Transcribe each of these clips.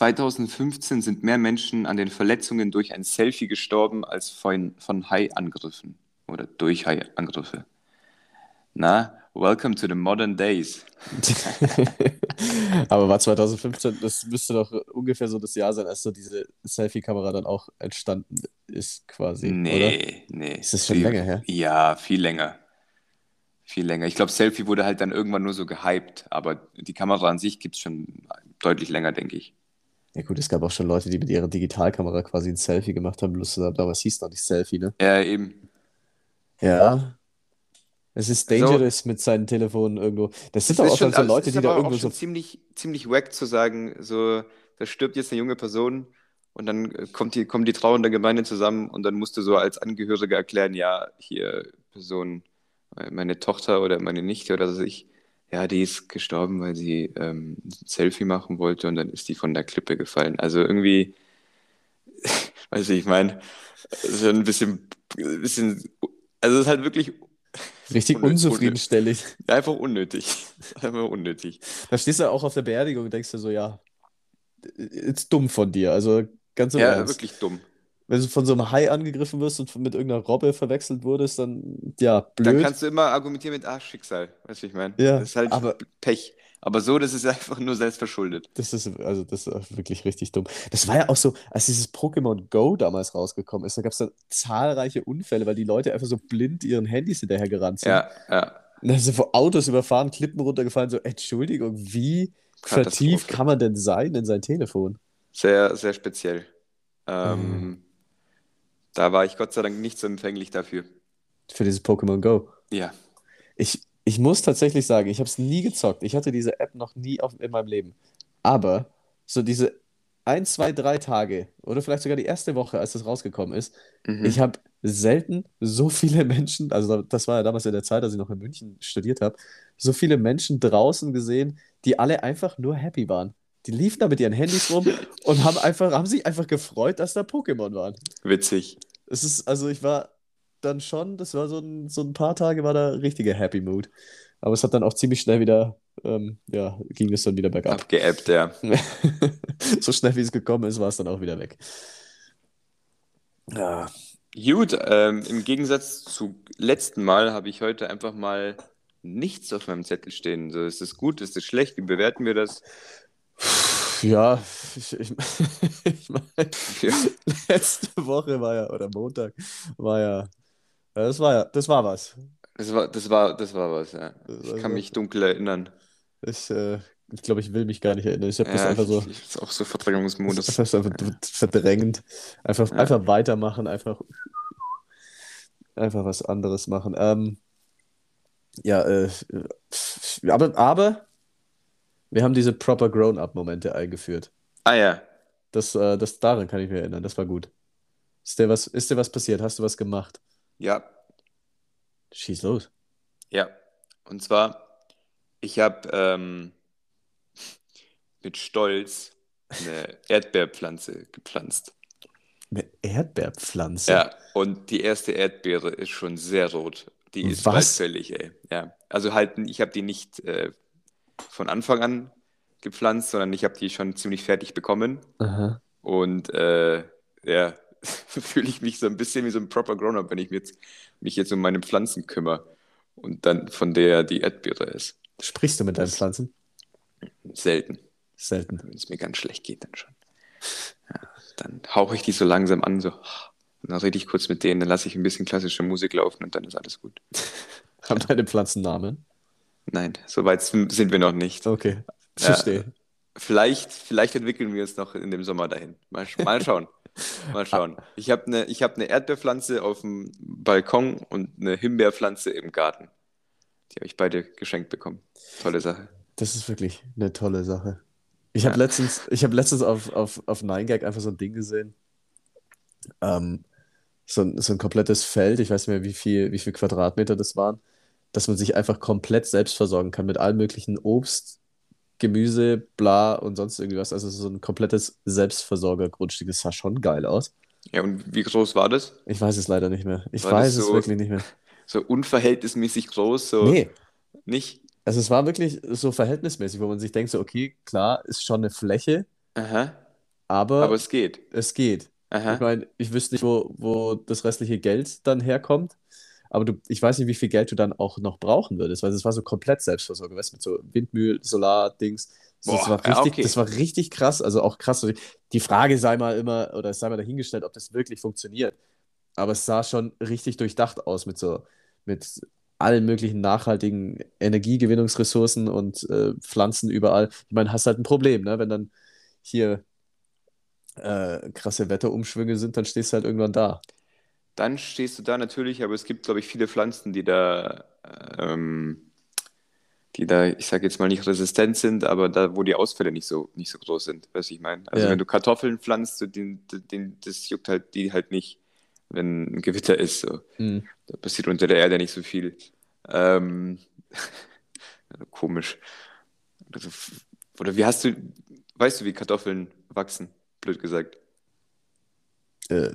2015 sind mehr Menschen an den Verletzungen durch ein Selfie gestorben als von, von Hai-Angriffen oder durch Hai-Angriffe. Na, welcome to the modern days. Aber war 2015, das müsste doch ungefähr so das Jahr sein, als so diese Selfie-Kamera dann auch entstanden ist, quasi. Nee, oder? nee. Ist das schon Viel- länger her? Ja, viel länger. Viel länger. Ich glaube, Selfie wurde halt dann irgendwann nur so gehypt, aber die Kamera an sich gibt es schon deutlich länger, denke ich. Ja, gut, es gab auch schon Leute, die mit ihrer Digitalkamera quasi ein Selfie gemacht haben. Bloß damals hieß es noch nicht Selfie, ne? Ja, eben. Ja. Es ist Also- dangerous mit seinen Telefonen irgendwo. Das sind doch auch dann so Leute, die da irgendwo schon so. ziemlich, ziemlich wack zu sagen, so, da stirbt jetzt eine junge Person und dann äh, kommt die, kommt die trauernde Gemeinde zusammen und dann musst du so als Angehöriger erklären, ja, hier Person, äh, meine Tochter oder meine Nichte oder so ich, ja, die ist gestorben, weil sie ähm, ein Selfie machen wollte und dann ist die von der Klippe gefallen. Also irgendwie, weiß ich, ich meine, so ein bisschen, ein bisschen, also es ist halt wirklich Richtig Unnö- unzufriedenstellend. einfach unnötig. Einfach unnötig. Da stehst du auch auf der Beerdigung und denkst dir so, ja, ist dumm von dir. Also ganz im Ja, Ernst. wirklich dumm. Wenn du von so einem Hai angegriffen wirst und mit irgendeiner Robbe verwechselt wurdest, dann ja, Dann blöd. kannst du immer argumentieren mit, ah, Schicksal. Weißt du, ich meine? Ja, Das ist halt aber- Pech. Aber so, das ist einfach nur selbstverschuldet. Das ist, also das ist wirklich richtig dumm. Das war ja auch so, als dieses Pokémon Go damals rausgekommen ist, da gab es dann zahlreiche Unfälle, weil die Leute einfach so blind ihren Handys hinterhergerannt sind. Ja, ja. Und dann sind vor Autos überfahren, Klippen runtergefallen, so, Entschuldigung, wie vertieft kann man denn sein in sein Telefon? Sehr, sehr speziell. Mhm. Da war ich Gott sei Dank nicht so empfänglich dafür. Für dieses Pokémon Go. Ja. Ich, ich muss tatsächlich sagen, ich habe es nie gezockt. Ich hatte diese App noch nie auf, in meinem Leben. Aber so diese ein, zwei, drei Tage oder vielleicht sogar die erste Woche, als das rausgekommen ist, Mhm. ich habe selten so viele Menschen, also das war ja damals in der Zeit, als ich noch in München studiert habe, so viele Menschen draußen gesehen, die alle einfach nur happy waren. Die liefen da mit ihren Handys rum und haben einfach, haben sich einfach gefreut, dass da Pokémon waren. Witzig. Es ist, also ich war dann schon, das war so ein, so ein paar Tage war da richtiger Happy Mood. Aber es hat dann auch ziemlich schnell wieder, ähm, ja, ging es dann wieder bergab. Abgeappt, ja. So schnell wie es gekommen ist, war es dann auch wieder weg. Ja. Gut, ähm, im Gegensatz zu letzten Mal habe ich heute einfach mal nichts auf meinem Zettel stehen. So, ist es gut, ist es schlecht? Wie bewerten wir das? Ja, ich, ich, ich meine, Ja. letzte Woche war ja, oder Montag war ja, ja, das war ja, das war was. Das war, das war, das war was, ja. Das Ich kann mich dunkel erinnern. Ich, äh, ich glaube, ich will mich gar nicht erinnern. Ich habe das Ja, einfach so, ich, ich ist auch so Verdrängungsmodus. das ist einfach verdrängend. Einfach, Ja. einfach weitermachen, einfach, einfach was anderes machen. Ähm, ja, äh, aber, aber wir haben diese proper Grown-up-Momente eingeführt. Ah ja, Das, äh, das, daran kann ich mich erinnern. Das war gut. Ist dir was, ist dir was passiert? Hast du was gemacht? ja, Schieß los. ja. Und zwar, ich habe ähm, mit Stolz eine Erdbeerpflanze gepflanzt. Eine Erdbeerpflanze. Ja, und die erste Erdbeere ist schon sehr rot. Die ist Was? bald fällig, ey. Ja, also halt, ich habe die nicht äh, von Anfang an gepflanzt, sondern ich habe die schon ziemlich fertig bekommen. Aha. Und äh, ja, fühle ich mich so ein bisschen wie so ein proper Grown-up, wenn ich mich jetzt, mich jetzt um meine Pflanzen kümmere und dann von der die Erdbeere ist. Sprichst du mit deinen Pflanzen? Selten. Selten. Wenn es mir ganz schlecht geht, dann schon. Ja, dann hauche ich die so langsam an, so. Und dann rede ich kurz mit denen, dann lasse ich ein bisschen klassische Musik laufen und dann ist alles gut. Haben deine Pflanzen Namen? Nein, so weit sind wir noch nicht. Okay. Verstehe. Vielleicht, vielleicht entwickeln wir uns noch in dem Sommer dahin. Mal, mal schauen. Mal schauen. Ich habe eine hab ne Erdbeerpflanze auf dem Balkon und eine Himbeerpflanze im Garten. Die habe ich beide geschenkt bekommen. Tolle Sache. Das ist wirklich eine tolle Sache. Ich habe Ja. letztens, ich habe letztens auf, auf, auf 9gag einfach so ein Ding gesehen. Ähm, so ein, so ein komplettes Feld, ich weiß nicht mehr, wie viel, wie viel Quadratmeter das waren, dass man sich einfach komplett selbst versorgen kann mit allem möglichen Obst, Gemüse, bla und sonst irgendwas. Also so ein komplettes Selbstversorgergrundstück. Das sah schon geil aus. Ja, und wie groß war das? Ich weiß es leider nicht mehr. Ich War weiß es so- wirklich nicht mehr. So unverhältnismäßig groß? So Nee, nicht? also es war wirklich so verhältnismäßig, wo man sich denkt, so, okay, klar, ist schon eine Fläche, Aha. aber, Aber es geht. es geht. Aha. Ich meine, ich wüsste nicht, wo, wo das restliche Geld dann herkommt. Aber du, ich weiß nicht, wie viel Geld du dann auch noch brauchen würdest, weil es war so komplett Selbstversorgung, weißt du, mit so Windmühl, Solar-Dings. So, das, Boah, war ja, richtig, okay. das war richtig krass. Also auch krass. Die Frage sei mal immer, oder es sei mal dahingestellt, ob das wirklich funktioniert. Aber es sah schon richtig durchdacht aus mit so, mit allen möglichen nachhaltigen Energiegewinnungsressourcen und äh, Pflanzen überall. Ich meine, hast halt ein Problem, ne? Wenn dann hier äh, krasse Wetterumschwünge sind, dann stehst du halt irgendwann da. Dann stehst du da natürlich, aber es gibt, glaube ich, viele Pflanzen, die da, ähm, die da, ich sage jetzt mal nicht resistent sind, aber da, wo die Ausfälle nicht so, nicht so groß sind, du, ich meine. Also Ja. wenn du Kartoffeln pflanzt, so den, den, das juckt halt die halt nicht, wenn ein Gewitter ist. So. Hm. Da passiert unter der Erde nicht so viel. Ähm, komisch. Also, Oder wie hast du, weißt du, wie Kartoffeln wachsen, blöd gesagt? Äh,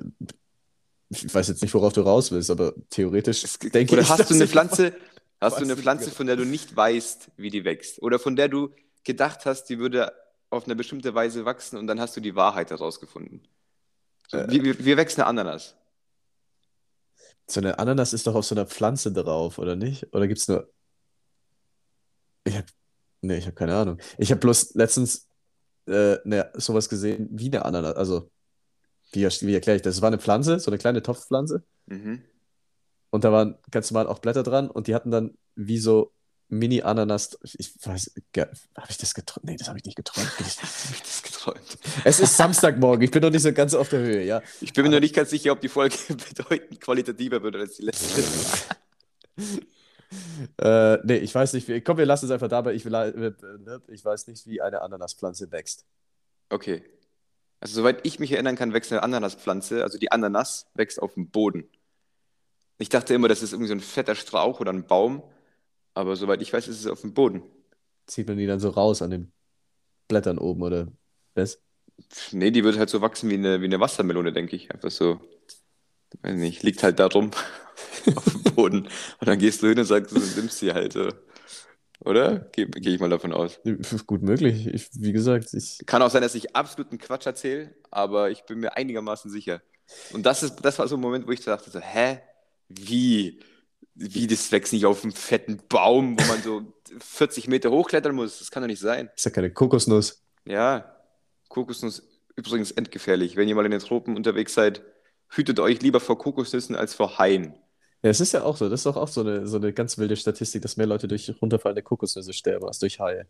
ich weiß jetzt nicht, worauf du raus willst, aber theoretisch denke oder ich, hast dass du eine Pflanze, hast du eine Pflanze, von der du nicht weißt, wie die wächst? Oder von der du gedacht hast, die würde auf eine bestimmte Weise wachsen und dann hast du die Wahrheit herausgefunden? So, Äh. wie, wie, wie wächst eine Ananas? So eine Ananas ist doch auf so einer Pflanze drauf, oder nicht? Oder gibt es nur. Ich hab. Nee, ich habe keine Ahnung. Ich habe bloß letztens äh, ne, sowas gesehen wie eine Ananas. Also, wie, wie erkläre ich das? Es war eine Pflanze, so eine kleine Topfpflanze. Mhm. Und da waren ganz normal auch Blätter dran und die hatten dann wie so Mini-Ananas. Ich weiß, habe ich das geträumt? Nee, das habe ich nicht geträumt. Hab ich das geträumt? es ist Samstagmorgen, ich bin noch nicht so ganz auf der Höhe, ja. Ich bin mir noch nicht ganz sicher, ob die Folge bedeutend qualitativer wird als die letzte. Äh, nee, ich weiß nicht, komm, wir lassen es einfach dabei. Ich, will, äh, ich weiß nicht, wie eine Ananaspflanze wächst. Okay. Also soweit ich mich erinnern kann, wächst eine Ananaspflanze, also die Ananas wächst auf dem Boden. Ich dachte immer, das ist irgendwie so ein fetter Strauch oder ein Baum, aber soweit ich weiß, ist es auf dem Boden. Zieht man die dann so raus an den Blättern oben oder was? Nee, die wird halt so wachsen wie eine, wie eine Wassermelone, denke ich. Einfach so, weiß nicht, liegt halt da rum auf dem Boden. Und dann gehst du hin und sagst, du nimmst sie halt. So. Oder? Gehe geh ich mal davon aus. Gut möglich. Ich, wie gesagt, ich. Kann auch sein, dass ich absoluten Quatsch erzähle, aber ich bin mir einigermaßen sicher. Und das ist, das war so ein Moment, wo ich dachte so, hä? Wie? Wie, das wächst nicht auf einem fetten Baum, wo man so 40 Meter hochklettern muss? Das kann doch nicht sein. Ist ja keine Kokosnuss. Ja, Kokosnuss übrigens endgefährlich. Wenn ihr mal in den Tropen unterwegs seid, hütet euch lieber vor Kokosnüssen als vor Haien. Ja, es ist ja auch so. Das ist doch auch so eine, so eine ganz wilde Statistik, dass mehr Leute durch runterfallende Kokosnüsse sterben als durch Haie.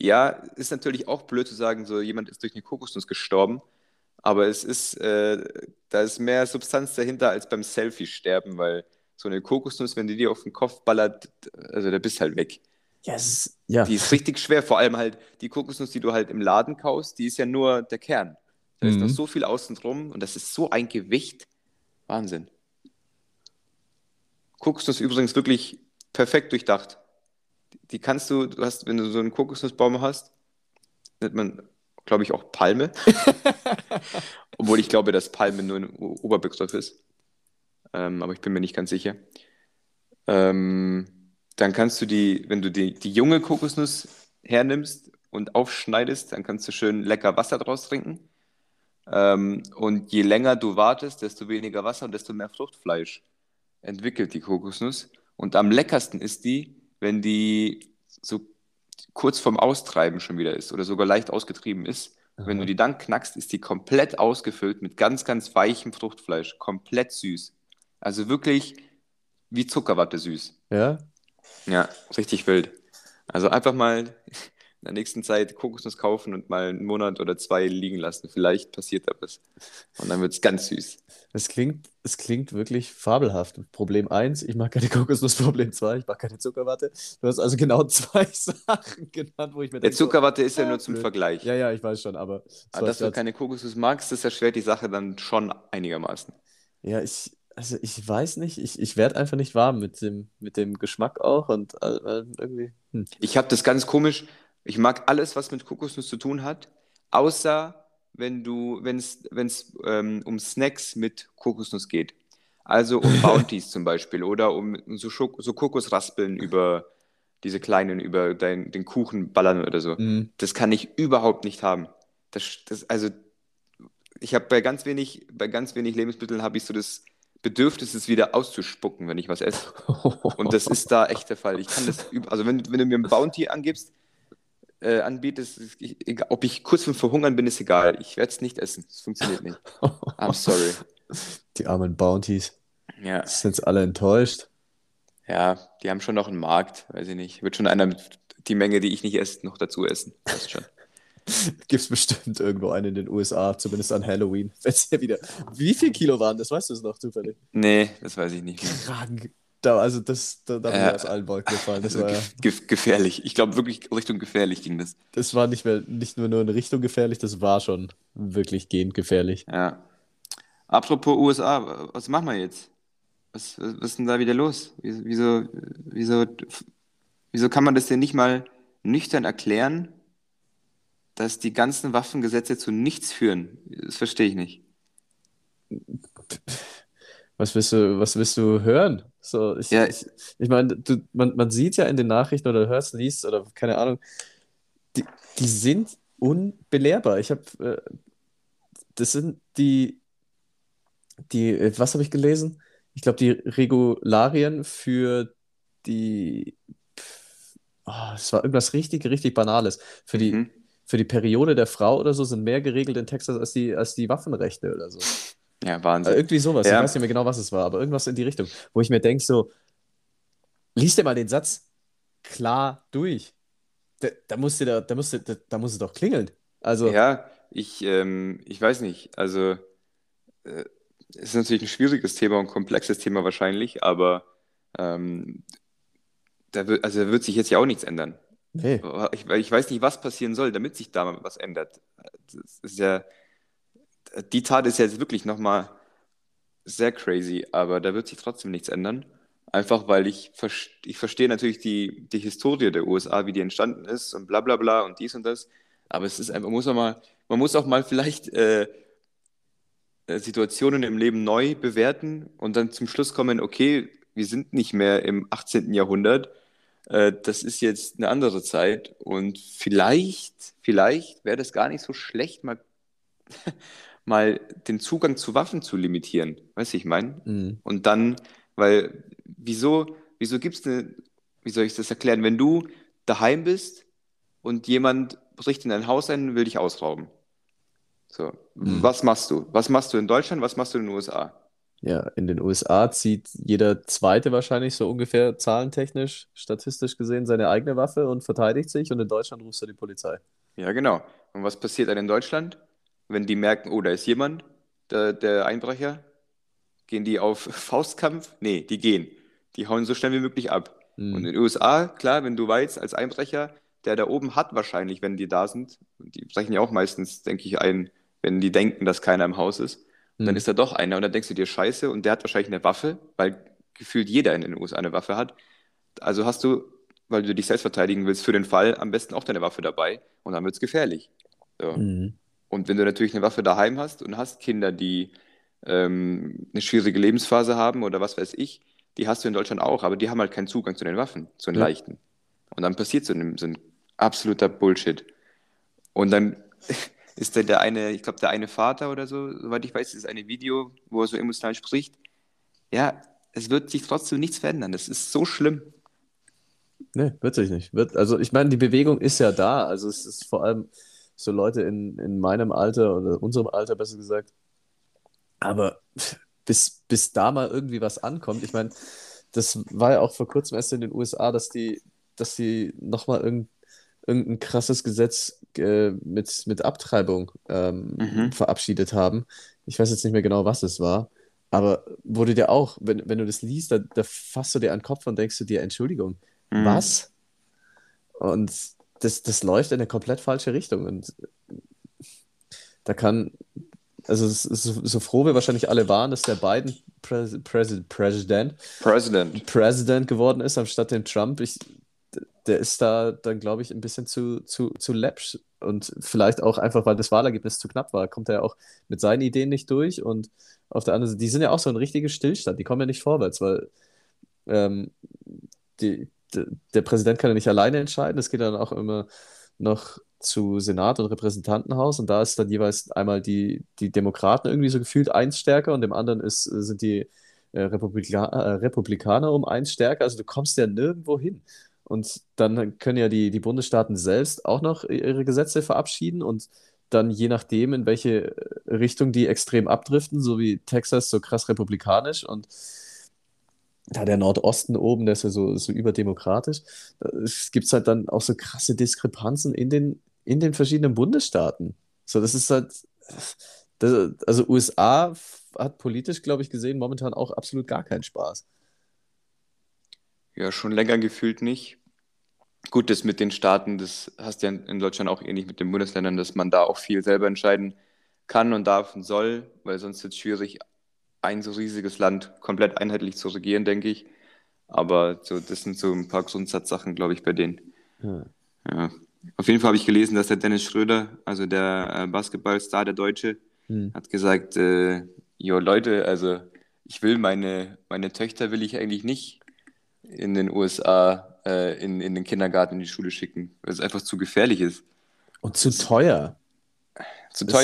Ja, ist natürlich auch blöd zu sagen, so jemand ist durch eine Kokosnuss gestorben, aber es ist, äh, da ist mehr Substanz dahinter als beim Selfie-Sterben, weil so eine Kokosnuss, wenn die dir auf den Kopf ballert, also da bist halt weg. Ja, es ist, ja. Die ist richtig schwer, vor allem halt die Kokosnuss, die du halt im Laden kaufst, die ist ja nur der Kern. Da ist Mhm. noch so viel außen drum und das ist so ein Gewicht. Wahnsinn. Kokosnuss übrigens wirklich perfekt durchdacht. Die kannst du, du hast, wenn du so einen Kokosnussbaum hast, nennt man, glaube ich, auch Palme. Obwohl ich glaube, dass Palme nur ein Oberbegriff ist. Ähm, aber ich bin mir nicht ganz sicher. Ähm, dann kannst du die, wenn du die, die junge Kokosnuss hernimmst und aufschneidest, dann kannst du schön lecker Wasser draus trinken. Ähm, und je länger du wartest, desto weniger Wasser und desto mehr Fruchtfleisch entwickelt die Kokosnuss. Und am leckersten ist die, wenn die so kurz vorm Austreiben schon wieder ist oder sogar leicht ausgetrieben ist. Wenn du die dann knackst, ist die komplett ausgefüllt mit ganz, ganz weichem Fruchtfleisch. Komplett süß. Also wirklich wie Zuckerwatte süß. Ja? Ja, richtig wild. Also einfach mal in der nächsten Zeit Kokosnuss kaufen und mal einen Monat oder zwei liegen lassen. Vielleicht passiert da was. Und dann wird es ganz süß. Es klingt, es klingt wirklich fabelhaft. Problem 1, ich mag keine Kokosnuss. Problem 2, ich mag keine Zuckerwatte. Du hast also genau zwei Sachen genannt, wo ich mir Der denke, so, Zuckerwatte ist ja ah, nur zum blöd. Vergleich. Ja, ja, ich weiß schon, aber Aber als dass du keine Kokosnuss magst, das erschwert die Sache dann schon einigermaßen. Ja, ich, also ich weiß nicht, ich, ich werde einfach nicht warm mit dem, mit dem Geschmack auch und äh, irgendwie. Hm. Ich habe das ganz komisch. Ich mag alles, was mit Kokosnuss zu tun hat, außer wenn du, wenn es, wenn es ähm, um Snacks mit Kokosnuss geht. Also um Bounties zum Beispiel oder um so, Schok so Kokosraspeln über diese kleinen, über dein, den Kuchen ballern oder so. Mhm. Das kann ich überhaupt nicht haben. Das, das, also ich habe bei ganz wenig, bei ganz wenig Lebensmitteln habe ich so das Bedürfnis, es wieder auszuspucken, wenn ich was esse. Und das ist da echt der Fall. Ich kann das, also wenn, wenn du mir ein Bounty angibst, äh, anbietest, ich, ob ich kurz vor Verhungern bin, ist egal. Ich werde es nicht essen. Das funktioniert nicht. I'm sorry. Die armen Bounties. Ja. Sind alle enttäuscht? Ja, die haben schon noch einen Markt, weiß ich nicht. Wird schon einer die Menge, die ich nicht esse, noch dazu essen. Passt schon. Gibt es bestimmt irgendwo einen in den USA, zumindest an Halloween. Wenn's ja wieder. Wie viel Kilo waren das? Weißt du es noch zufällig? Nee, das weiß ich nicht. Krank. Da, also das, da, da bin ich Äh, aus allen Wolken gefallen. Das Also war, ge ge gefährlich. Ich glaube wirklich Richtung gefährlich ging das. das war nicht mehr nicht nur, nur in Richtung gefährlich, das war schon wirklich gehend gefährlich. Ja. Apropos USA, was machen wir jetzt? Was, was, was ist denn da wieder los? Wieso, wieso, wieso, wieso kann man das denn nicht mal nüchtern erklären, dass die ganzen Waffengesetze zu nichts führen? Das verstehe ich nicht. Was willst du, was willst du hören? So, ich, Ja. ich, ich meine, du, man, man sieht ja in den Nachrichten oder hörst, liest oder keine Ahnung, die, die sind unbelehrbar. Ich habe, äh, das sind die, die, was habe ich gelesen? Ich glaube, die Regularien für die, oh, es war irgendwas richtig, richtig Banales. Für die, Mhm. für die Periode der Frau oder so sind mehr geregelt in Texas als die, als die Waffenrechte oder so. Ja, Äh, Wahnsinn. Irgendwie sowas, ich Ja. weiß nicht mehr genau, was es war, aber irgendwas in die Richtung, wo ich mir denke, so, lies dir mal den Satz klar durch. Da, da muss dir da, da, muss, dir- da, da muss es doch klingeln. Also, Ja, ich, ähm, ich weiß nicht. Also, äh, es ist natürlich ein schwieriges Thema und komplexes Thema wahrscheinlich, aber ähm, da wird, also da wird sich jetzt ja auch nichts ändern. nee. Ich, ich weiß nicht, was passieren soll, damit sich da mal was ändert. Das ist ja, die Tat ist jetzt wirklich nochmal sehr crazy, aber da wird sich trotzdem nichts ändern. Einfach weil ich, vers- ich verstehe natürlich die, die Historie der USA, wie die entstanden ist und bla bla bla und dies und das. Aber es ist einfach, man muss auch mal, man muss auch mal vielleicht äh, äh, Situationen im Leben neu bewerten und dann zum Schluss kommen, okay, wir sind nicht mehr im 18. Jahrhundert, äh, das ist jetzt eine andere Zeit und vielleicht, vielleicht wäre das gar nicht so schlecht, mal, mal den Zugang zu Waffen zu limitieren. Weißt du, ich meine? Mhm. Und dann, weil, wieso, wieso gibt es eine, wie soll ich das erklären, wenn du daheim bist und jemand bricht in dein Haus ein und will dich ausrauben? So, Mhm. was machst du? Was machst du in Deutschland? Was machst du in den USA? Ja, in den USA zieht jeder Zweite wahrscheinlich so ungefähr zahlentechnisch, statistisch gesehen, seine eigene Waffe und verteidigt sich und in Deutschland rufst du die Polizei. Ja, genau. Und was passiert dann in Deutschland? Wenn die merken, oh, da ist jemand, der, der Einbrecher, gehen die auf Faustkampf? Nee, die gehen. Die hauen so schnell wie möglich ab. Mhm. Und in den USA, klar, wenn du weißt, als Einbrecher, der da oben hat wahrscheinlich, wenn die da sind, die brechen ja auch meistens, denke ich, ein, wenn die denken, dass keiner im Haus ist, und dann Mhm. ist da doch einer und dann denkst du dir, scheiße, und der hat wahrscheinlich eine Waffe, weil gefühlt jeder in den USA eine Waffe hat. Also hast du, weil du dich selbst verteidigen willst, für den Fall am besten auch deine Waffe dabei und dann wird es gefährlich. So. Mhm. Und wenn du natürlich eine Waffe daheim hast und hast Kinder, die ähm, eine schwierige Lebensphase haben oder was weiß ich, die hast du in Deutschland auch, aber die haben halt keinen Zugang zu den Waffen, zu den Ja. leichten. Und dann passiert so ein, so ein absoluter Bullshit. Und dann ist da der eine, ich glaube, der eine Vater oder so, soweit ich weiß, ist eine Video, wo er so emotional spricht. Ja, es wird sich trotzdem nichts verändern. Das ist so schlimm. Nee, wird sich nicht. Wird, also ich meine, die Bewegung ist ja da. Also es ist vor allem so Leute in, in meinem Alter oder unserem Alter besser gesagt. Aber bis, bis da mal irgendwie was ankommt, ich meine, das war ja auch vor kurzem erst in den USA, dass die, dass die nochmal irgend, irgendein krasses Gesetz äh, mit, mit Abtreibung ähm, Mhm. verabschiedet haben. Ich weiß jetzt nicht mehr genau, was es war. Aber wurde dir auch, wenn, wenn du das liest, da, da fasst du dir an den Kopf und denkst du dir, Entschuldigung, Mhm. was? Und das, das läuft in eine komplett falsche Richtung. Und da kann, also so, so froh wir wahrscheinlich alle waren, dass der Biden Präs Präs Präsident, President. Präsident geworden ist, anstatt dem Trump. Ich, der ist da dann, glaube ich, ein bisschen zu, zu, zu läppsch. Und vielleicht auch einfach, weil das Wahlergebnis zu knapp war, kommt er ja auch mit seinen Ideen nicht durch. Und auf der anderen Seite, die sind ja auch so ein richtiger Stillstand, die kommen ja nicht vorwärts, weil ähm, die, der Präsident kann ja nicht alleine entscheiden. Es geht dann auch immer noch zu Senat und Repräsentantenhaus und da ist dann jeweils einmal die, die Demokraten irgendwie so gefühlt eins stärker und dem anderen ist, sind die äh, Republika äh, Republikaner um eins stärker. Also du kommst ja nirgendwo hin. Und dann können ja die, die Bundesstaaten selbst auch noch ihre Gesetze verabschieden und dann je nachdem, in welche Richtung die extrem abdriften, so wie Texas so krass republikanisch und da der Nordosten oben, der ist ja so, so überdemokratisch, es gibt halt dann auch so krasse Diskrepanzen in den, in den verschiedenen Bundesstaaten. So, das ist halt, das, also USA hat politisch, glaube ich, gesehen, momentan auch absolut gar keinen Spaß. Ja, schon länger gefühlt nicht. Gut, das mit den Staaten, das hast du ja in Deutschland auch ähnlich mit den Bundesländern, dass man da auch viel selber entscheiden kann und darf und soll, weil sonst ist es schwierig, ein so riesiges Land komplett einheitlich zu regieren, denke ich. Aber so, das sind so ein paar Grundsatzsachen, glaube ich, bei denen. Ja. ja. Auf jeden Fall habe ich gelesen, dass der Dennis Schröder, also der äh, Basketballstar, der Deutsche, hm. hat gesagt, äh, jo Leute, also ich will meine, meine Töchter will ich eigentlich nicht in den USA äh, in, in den Kindergarten, in die Schule schicken, weil es einfach zu gefährlich ist. Und zu teuer. Zu das,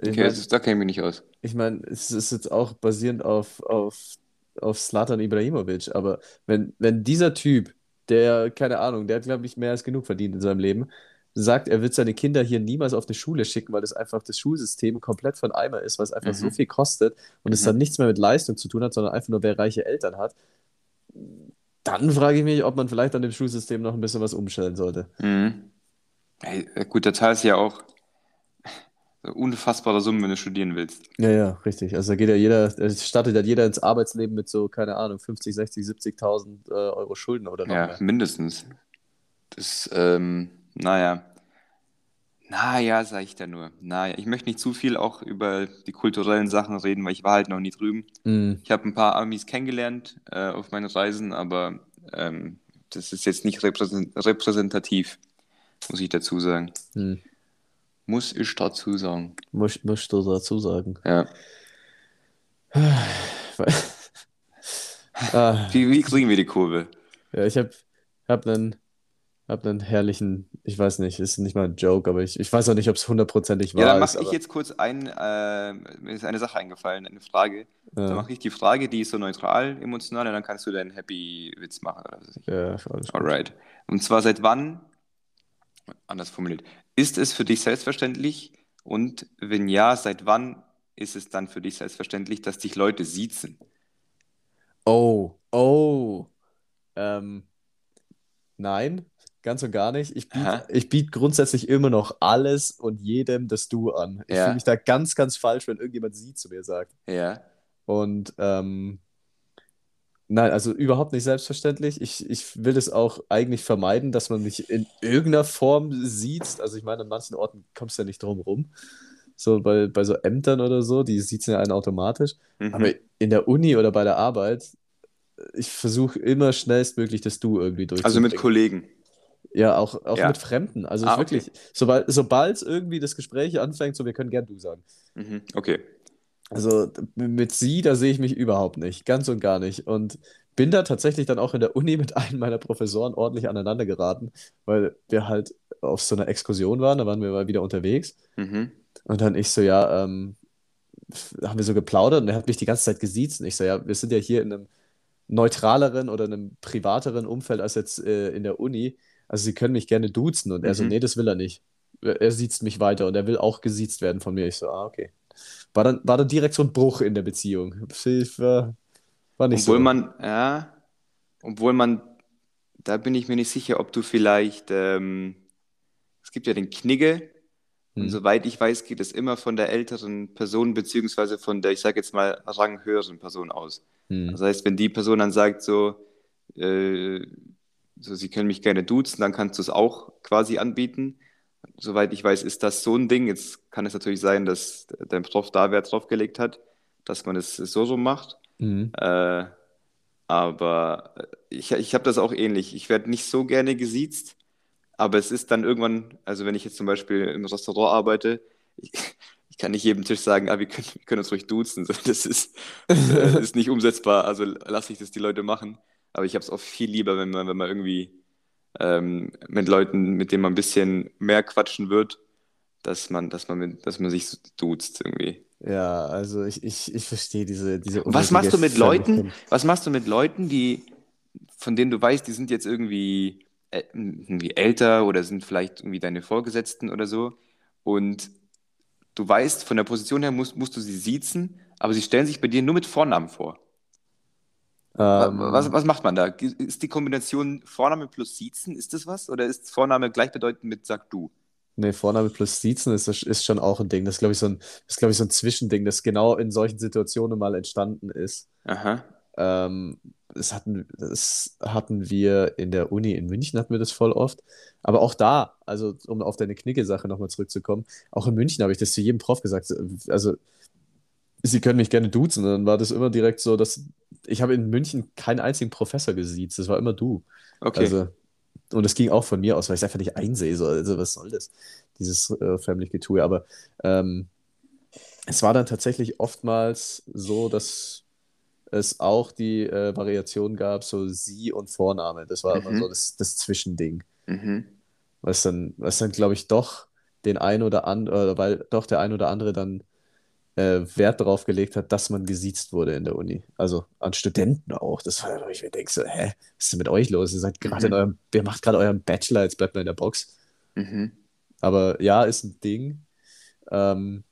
Okay, mein, das, da kenne ich mich nicht aus. Ich meine, es ist jetzt auch basierend auf, auf, auf Slatan Ibrahimovic, aber wenn, wenn dieser Typ, der, keine Ahnung, der hat, glaube ich, mehr als genug verdient in seinem Leben, sagt, er wird seine Kinder hier niemals auf eine Schule schicken, weil das einfach das Schulsystem komplett von Eimer ist, weil es einfach mhm. so viel kostet und mhm. es dann nichts mehr mit Leistung zu tun hat, sondern einfach nur, wer reiche Eltern hat, dann frage ich mich, ob man vielleicht an dem Schulsystem noch ein bisschen was umstellen sollte. Mhm. Hey, äh, gut, da zahlst du ja auch unfassbare Summen, wenn du studieren willst. Ja, ja, richtig. Also da geht ja jeder, startet ja jeder ins Arbeitsleben mit so, keine Ahnung, 50, 60, 70.000 äh, Euro Schulden oder noch Ja, mehr. mindestens. Das, ähm, naja. Naja, sag ich da nur. Naja, ich möchte nicht zu viel auch über die kulturellen Sachen reden, weil ich war halt noch nie drüben. Mm. Ich habe ein paar Amis kennengelernt äh, auf meinen Reisen, aber ähm, das ist jetzt nicht repräsentativ, muss ich dazu sagen. Mm. Muss ich dazu sagen. Muss, musst du dazu sagen. Ja. ah. wie, wie kriegen wir die Kurve? Ja, ich habe hab einen hab einen herrlichen, ich weiß nicht, ist nicht mal ein Joke, aber ich, ich weiß auch nicht, ob es hundertprozentig wahr Ja, dann mache ich jetzt kurz ein, äh, mir ist eine Sache eingefallen, eine Frage. Dann mache ich die Frage, die ist so neutral, emotional, und dann kannst du deinen Happy-Witz machen oder was weiß ich. Ja, alles gut. Alright. Und zwar seit wann, anders formuliert, ist es für dich selbstverständlich und wenn ja, seit wann ist es dann für dich selbstverständlich, dass dich Leute siezen? Oh, oh. Ähm, nein, Ganz und gar nicht. Ich biete biet grundsätzlich immer noch alles und jedem das Du an. Ich Ja. fühle mich da ganz, ganz falsch, wenn irgendjemand Sie zu mir sagt. Ja. Und ähm, nein, also überhaupt nicht selbstverständlich. Ich, ich will es auch eigentlich vermeiden, dass man mich in irgendeiner Form sieht. Also ich meine, an manchen Orten kommst du ja nicht drum rum. So bei, bei so Ämtern oder so, die sieht ja einen automatisch. Aber Mhm. in der Uni oder bei der Arbeit, ich versuche immer schnellstmöglich das Du irgendwie Also mit. Kollegen. Ja, auch, auch Ja. mit Fremden. Also Ah, ich wirklich, sobald, sobald irgendwie das Gespräch anfängt, so wir können gern du sagen. Mhm. Okay. Also mit sie, da sehe ich mich überhaupt nicht, ganz und gar nicht. Und bin da tatsächlich dann auch in der Uni mit einem meiner Professoren ordentlich aneinander geraten, weil wir halt auf so einer Exkursion waren, da waren wir mal wieder unterwegs. Mhm. Und dann ich so, ja, ähm, haben wir so geplaudert und er hat mich die ganze Zeit gesiezt. Und ich so, ja, wir sind ja hier in einem neutraleren oder einem privateren Umfeld als jetzt äh, in der Uni. Also Sie können mich gerne duzen. Und er so, Mhm. nee, das will er nicht. Er siezt mich weiter und er will auch gesiezt werden von mir. Ich so, ah, okay. War dann, war dann direkt so ein Bruch in der Beziehung. War, war nicht Obwohl so. man, ja, obwohl man, da bin ich mir nicht sicher, ob du vielleicht, ähm, es gibt ja den Knigge, und Hm. soweit ich weiß, geht es immer von der älteren Person, beziehungsweise von der, ich sage jetzt mal, ranghöheren Person aus. Hm. Das heißt, wenn die Person dann sagt, so, äh, so, sie können mich gerne duzen, dann kannst du es auch quasi anbieten. Soweit ich weiß, ist das so ein Ding. Jetzt kann es natürlich sein, dass dein Prof da Wert drauf gelegt hat, dass man es so so macht. Hm. Äh, aber ich, ich habe das auch ähnlich. Ich werde nicht so gerne gesiezt, aber es ist dann irgendwann, also wenn ich jetzt zum Beispiel im Restaurant arbeite, ich, ich kann nicht jedem Tisch sagen, ah, wir können, wir können uns ruhig duzen. Das ist, äh, ist nicht umsetzbar, also lasse ich das die Leute machen. Aber ich habe es auch viel lieber, wenn man, wenn man irgendwie ähm, mit Leuten, mit denen man ein bisschen mehr quatschen wird, dass man, dass man, mit, dass man sich so duzt irgendwie. Ja, also ich, ich, ich verstehe diese, diese was machst du mit Leuten, was machst du mit Leuten, die, von denen du weißt, die sind jetzt irgendwie, äh, irgendwie älter oder sind vielleicht irgendwie deine Vorgesetzten oder so und du weißt, von der Position her musst, musst du sie siezen, aber sie stellen sich bei dir nur mit Vornamen vor. Wa- Was, Ähm, was macht man da? Ist die Kombination Vorname plus Siezen, ist das was? Oder ist Vorname gleichbedeutend mit Sag du? nee, Vorname plus Siezen ist, ist schon auch ein Ding. Das ist, glaube ich, so ein, das ist, glaube ich, so ein Zwischending, das genau in solchen Situationen mal entstanden ist. Aha. Ähm, das hatten, das hatten wir in der Uni in München, hatten wir das voll oft. Aber auch da, also um auf deine Knicke-Sache nochmal zurückzukommen, auch in München habe ich das zu jedem Prof gesagt. Also, Sie können mich gerne duzen. Dann war das immer direkt so, dass ich habe in München keinen einzigen Professor gesiezt. Das war immer du. Okay. Also, und das ging auch von mir aus, weil ich es einfach nicht einsehe. So, also, was soll das? Dieses äh, förmlich Getue. Aber ähm, es war dann tatsächlich oftmals so, dass es auch die äh, Variation gab, so sie und Vorname. Das war immer Mhm. so das, das Zwischending. Mhm. Was dann, was dann, glaube ich, doch den ein oder anderen, weil doch der ein oder andere dann äh, Wert darauf gelegt hat, dass man gesiezt wurde in der Uni. Also an Studenten auch. Das war, wo ich mir denke, so, hä, was ist denn mit euch los? Ihr seid gerade in Mhm. eurem, ihr macht gerade euren Bachelor, jetzt bleibt mal in der Box. Mhm. Aber ja, ist ein Ding. Ähm,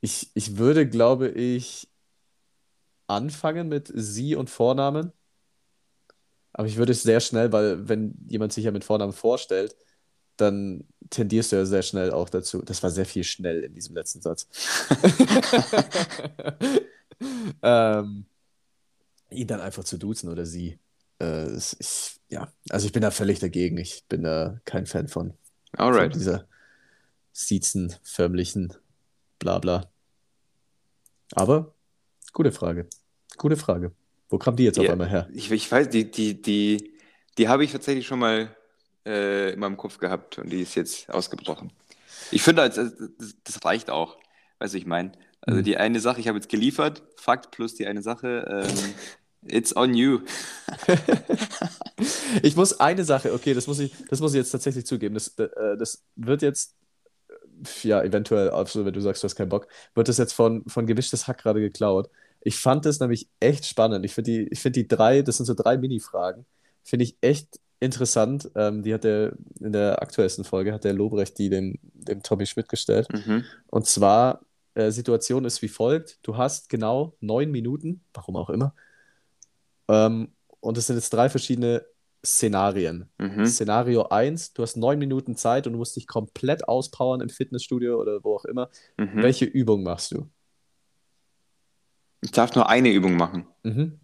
ich, ich würde, glaube ich, anfangen mit Sie und Vornamen. Aber ich würde es sehr schnell, weil wenn jemand sich ja mit Vornamen vorstellt, dann tendierst du ja sehr schnell auch dazu. Das war sehr viel schnell in diesem letzten Satz. ähm, ihn dann einfach zu duzen oder sie. Äh, ich, ja, also ich bin da völlig dagegen. Ich bin da kein Fan von, von Alright. dieser Siezen, förmlichen Blabla. Aber gute Frage. Gute Frage. Wo kam die jetzt auf Ja, einmal her? ich, ich weiß, die, die, die, die habe ich tatsächlich schon mal äh, in meinem Kopf gehabt und die ist jetzt ausgebrochen. Ich finde, als- das, das reicht auch. Weißt du, ich meine, also Hm. die eine Sache, ich habe jetzt geliefert, Fakt plus die eine Sache, ähm, it's on you. Ich muss eine Sache, okay, das muss ich, das muss ich jetzt tatsächlich zugeben. Das, äh, das wird jetzt, ja, eventuell, also wenn du sagst, du hast keinen Bock, wird das jetzt von, von Gemischtes Hack gerade geklaut. Ich fand das nämlich echt spannend. Ich finde die, ich finde die drei, das sind so drei Mini-Fragen, finde ich echt interessant. Ähm, die hat der, in der aktuellsten Folge hat der Lobrecht die dem, dem Tommy Schmidt gestellt. Mhm. Und zwar, äh, Situation ist wie folgt: Du hast genau neun Minuten, warum auch immer, ähm, und es sind jetzt drei verschiedene Szenarien. Mhm. Szenario 1, du hast neun Minuten Zeit und du musst dich komplett auspowern im Fitnessstudio oder wo auch immer. Mhm. Welche Übung machst du? Ich darf nur eine Übung machen. Mhm.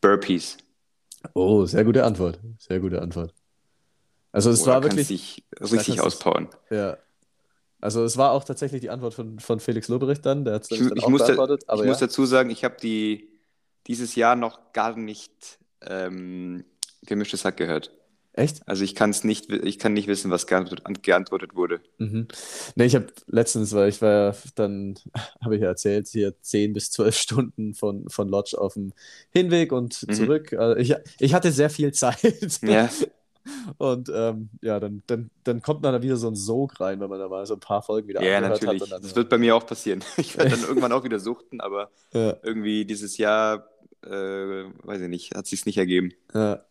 Burpees. Oh, sehr gute Antwort. Sehr gute Antwort. Also es Oder war wirklich, dich da richtig auspowern. ja. Also es war auch tatsächlich die Antwort von, von Felix Lobrecht dann, der hat es Ich, dann ich, auch muss, da, beantwortet, ich aber muss ja. dazu sagen, ich habe die dieses Jahr noch gar nicht ähm, gemischtes Hack gehört. Echt? Also ich kann es nicht, ich kann nicht wissen, was geantwortet, geantwortet wurde. Mhm. Ne, ich habe letztens, weil ich war ja dann, habe ich ja erzählt, hier 10 bis 12 Stunden von, von Lodge auf dem Hinweg und Mhm. zurück. Also ich, ich hatte sehr viel Zeit. Ja, Und ähm, ja, dann, dann, dann kommt man da wieder so ein Sog rein, wenn man da mal so ein paar Folgen wieder ja, hat. natürlich. Und dann, Das wird bei mir auch passieren. Ich werde dann irgendwann auch wieder suchten, aber ja, irgendwie dieses Jahr, äh, weiß ich nicht, hat sich's nicht ergeben. ja.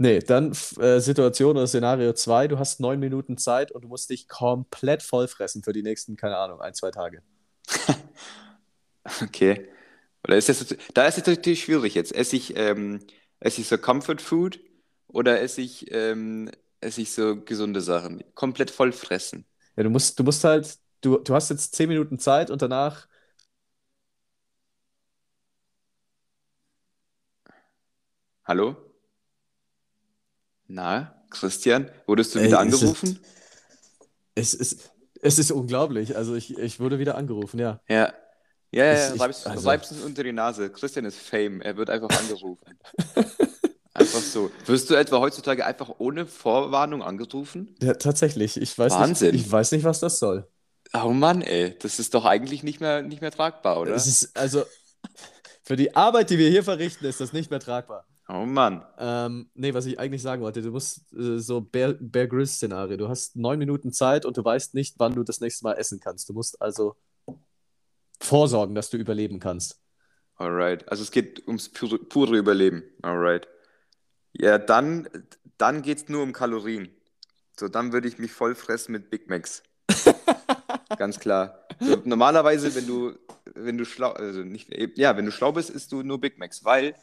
Nee, dann äh, Situation oder Szenario 2, du hast neun Minuten Zeit und du musst dich komplett vollfressen für die nächsten, keine Ahnung, ein, zwei Tage. Okay. Oder ist das, da ist es natürlich schwierig jetzt. Esse ich, ähm, esse ich so Comfort Food oder esse ich, ähm, esse ich so gesunde Sachen? Komplett voll fressen. Ja, du musst, du musst halt, du, du hast jetzt zehn Minuten Zeit und danach Hallo? Na, Christian, wurdest du Ey, wieder es ist, angerufen? es ist, es ist unglaublich. Also ich, ich wurde wieder angerufen, ja. Ja. Ja, ja, ja, ich, reib's, also, uns unter die Nase. Christian ist Fame, er wird einfach angerufen. Einfach so. Wirst du etwa heutzutage einfach ohne Vorwarnung angerufen? ja, tatsächlich, ich weiß nicht, Wahnsinn. ich weiß nicht, was das soll. Oh Mann, ey, das ist doch eigentlich nicht mehr, nicht mehr tragbar, Es oder? ist, also, für die Arbeit, die wir hier verrichten, ist das nicht mehr tragbar. Oh Mann. Ähm, nee, was ich eigentlich sagen wollte, du musst äh, so Bear, Bear Grylls-Szenario. Du hast neun Minuten Zeit und du weißt nicht, wann du das nächste Mal essen kannst. Du musst also vorsorgen, dass du überleben kannst. Alright. Also es geht ums pure, pure Überleben. Alright. Ja, dann, dann geht es nur um Kalorien. So, dann würde ich mich voll fressen mit Big Macs. Ganz klar. So, normalerweise, wenn du, wenn du schlau, also nicht, ja, wenn du schlau bist, isst du nur Big Macs, weil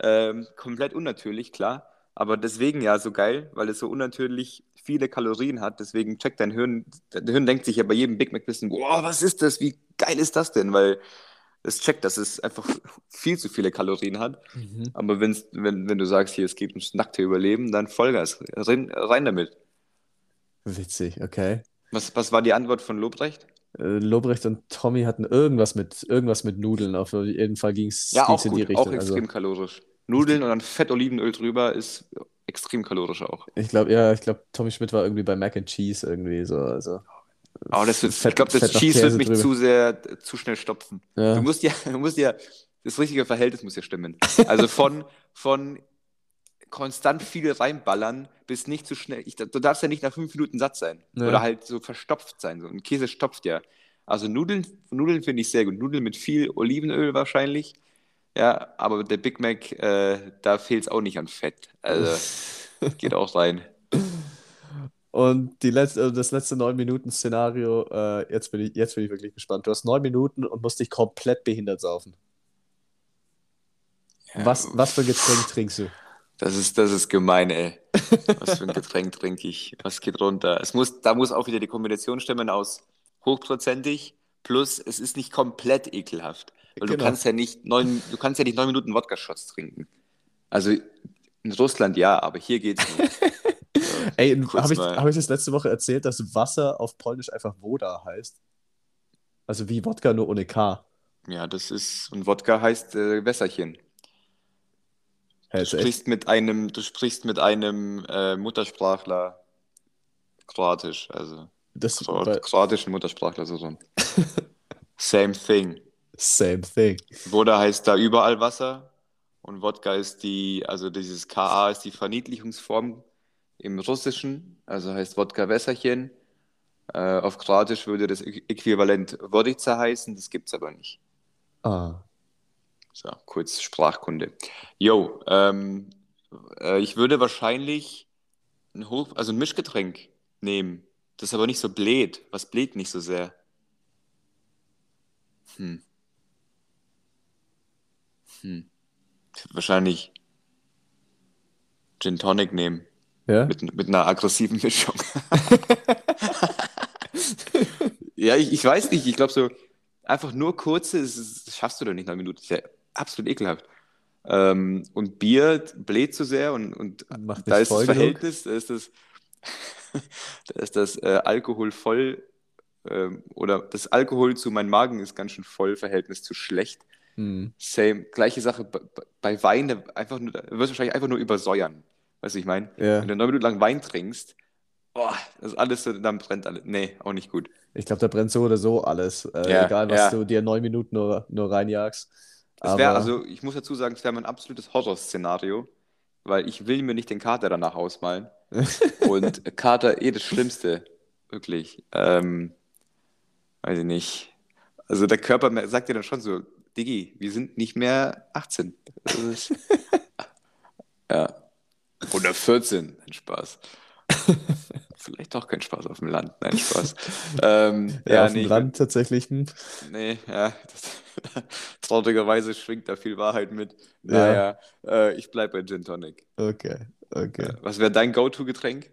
ähm, komplett unnatürlich, klar. Aber deswegen ja so geil, weil es so unnatürlich viele Kalorien hat. Deswegen checkt dein Hirn, dein Hirn denkt sich ja bei jedem Big Mac bisschen, boah, was ist das? Wie geil ist das denn? Weil es checkt, dass es einfach viel zu viele Kalorien hat. Mhm. Aber wenn's, wenn, wenn du sagst, hier, es geht ums nackte Überleben, dann Vollgas, rein, rein damit. Witzig, okay. Was, was war die Antwort von Lobrecht? Äh, Lobrecht und Tommy hatten irgendwas mit, irgendwas mit Nudeln. Auf jeden Fall ging es Ja, auch in die Richtung. auch Also, extrem kalorisch. Nudeln und dann Fett Olivenöl drüber ist extrem kalorisch auch. ich glaube, ja, ich glaube, Tommy Schmidt war irgendwie bei Mac and Cheese irgendwie so. Also, Aber das wird, ich Fett- glaube, das Fett Cheese wird mich drüber. zu sehr, zu schnell stopfen. ja. Du musst ja, du musst ja, das richtige Verhältnis muss ja stimmen. Also von, von konstant viel reinballern bis nicht zu schnell. Ich, du darfst ja nicht nach fünf Minuten satt sein. Ja. Oder halt so verstopft sein. So. Und Käse stopft ja. Also Nudeln, Nudeln finde ich sehr gut. Nudeln mit viel Olivenöl wahrscheinlich. Ja, aber der Big Mac, äh, da fehlt es auch nicht an Fett. Also geht auch rein. Und die letzte, also das letzte 9-Minuten-Szenario, äh, jetzt bin ich, jetzt bin ich wirklich gespannt. Du hast 9 Minuten und musst dich komplett behindert saufen. Ja, Was, was für ein Getränk trinkst du? Das ist, das ist gemein, ey. Was für ein Getränk trinke ich? Was geht runter? Es muss, da muss auch wieder die Kombination stimmen aus hochprozentig plus es ist nicht komplett ekelhaft. Weil du Genau. kannst ja nicht neun, du kannst ja nicht neun Minuten Wodka-Shots trinken. Also in Russland ja, aber hier geht's nicht. Ey, habe ich, hab ich das letzte Woche erzählt, dass Wasser auf Polnisch einfach Woda heißt? Also wie Wodka, nur ohne K. Ja, das ist, und Wodka heißt äh, Wässerchen. Du sprichst mit einem, du sprichst mit einem äh, Muttersprachler Kroatisch, also Das Kro bei, kroatischen Muttersprachler so rum. Same thing. same thing. Woda heißt da überall Wasser und Wodka ist die, also dieses KA ist die Verniedlichungsform im Russischen, also heißt Wodka Wässerchen. Äh, auf Kroatisch würde das Äqu- Äquivalent Vodica heißen, das gibt's aber nicht. Ah. So, kurz Sprachkunde. Jo, ähm, äh, ich würde wahrscheinlich ein Hoch, also ein Mischgetränk nehmen. Das ist aber nicht so bläht. Was bläht nicht so sehr? Hm. Hm. Ich würd wahrscheinlich Gin Tonic nehmen. Ja? Mit, mit einer aggressiven Mischung. ja, ich, ich weiß nicht. Ich glaube, so einfach nur kurze, das, schaffst du doch nicht einer Minute. Absolut ekelhaft. Ähm, und Bier bläht zu sehr und, und da ist das genug. Verhältnis, da ist das, da ist das äh, Alkohol voll ähm, oder das Alkohol zu meinem Magen ist ganz schön voll, Verhältnis zu schlecht. Hm. Same, gleiche Sache bei, bei Wein, da einfach nur, da wirst du wahrscheinlich einfach nur übersäuern. Weißt du, ich meine? Ja. Wenn du neun Minuten lang Wein trinkst, boah, das ist alles so, dann brennt alles. Nee, auch nicht gut. Ich glaube, da brennt so oder so alles. Äh, Ja, egal, was ja. du dir neun Minuten nur, nur reinjagst. Wäre, Aber- also, ich muss dazu sagen, es wäre mein absolutes Horrorszenario, weil ich will mir nicht den Kater danach ausmalen. Und Kater eh das Schlimmste, wirklich. Ähm, weiß ich nicht. Also der Körper sagt dir dann schon so, Diggi, wir sind nicht mehr 18. Das ist, ja. Oder 14, nein, Spaß. Vielleicht doch kein Spaß auf dem Land, nein, Spaß. Ähm, Ja, ja, auf nee, dem Land tatsächlich. Hm. Nee, ja, das, traurigerweise schwingt da viel Wahrheit mit. Naja, äh, ich bleibe bei Gin Tonic. Okay, okay. Was wäre dein Go-To-Getränk?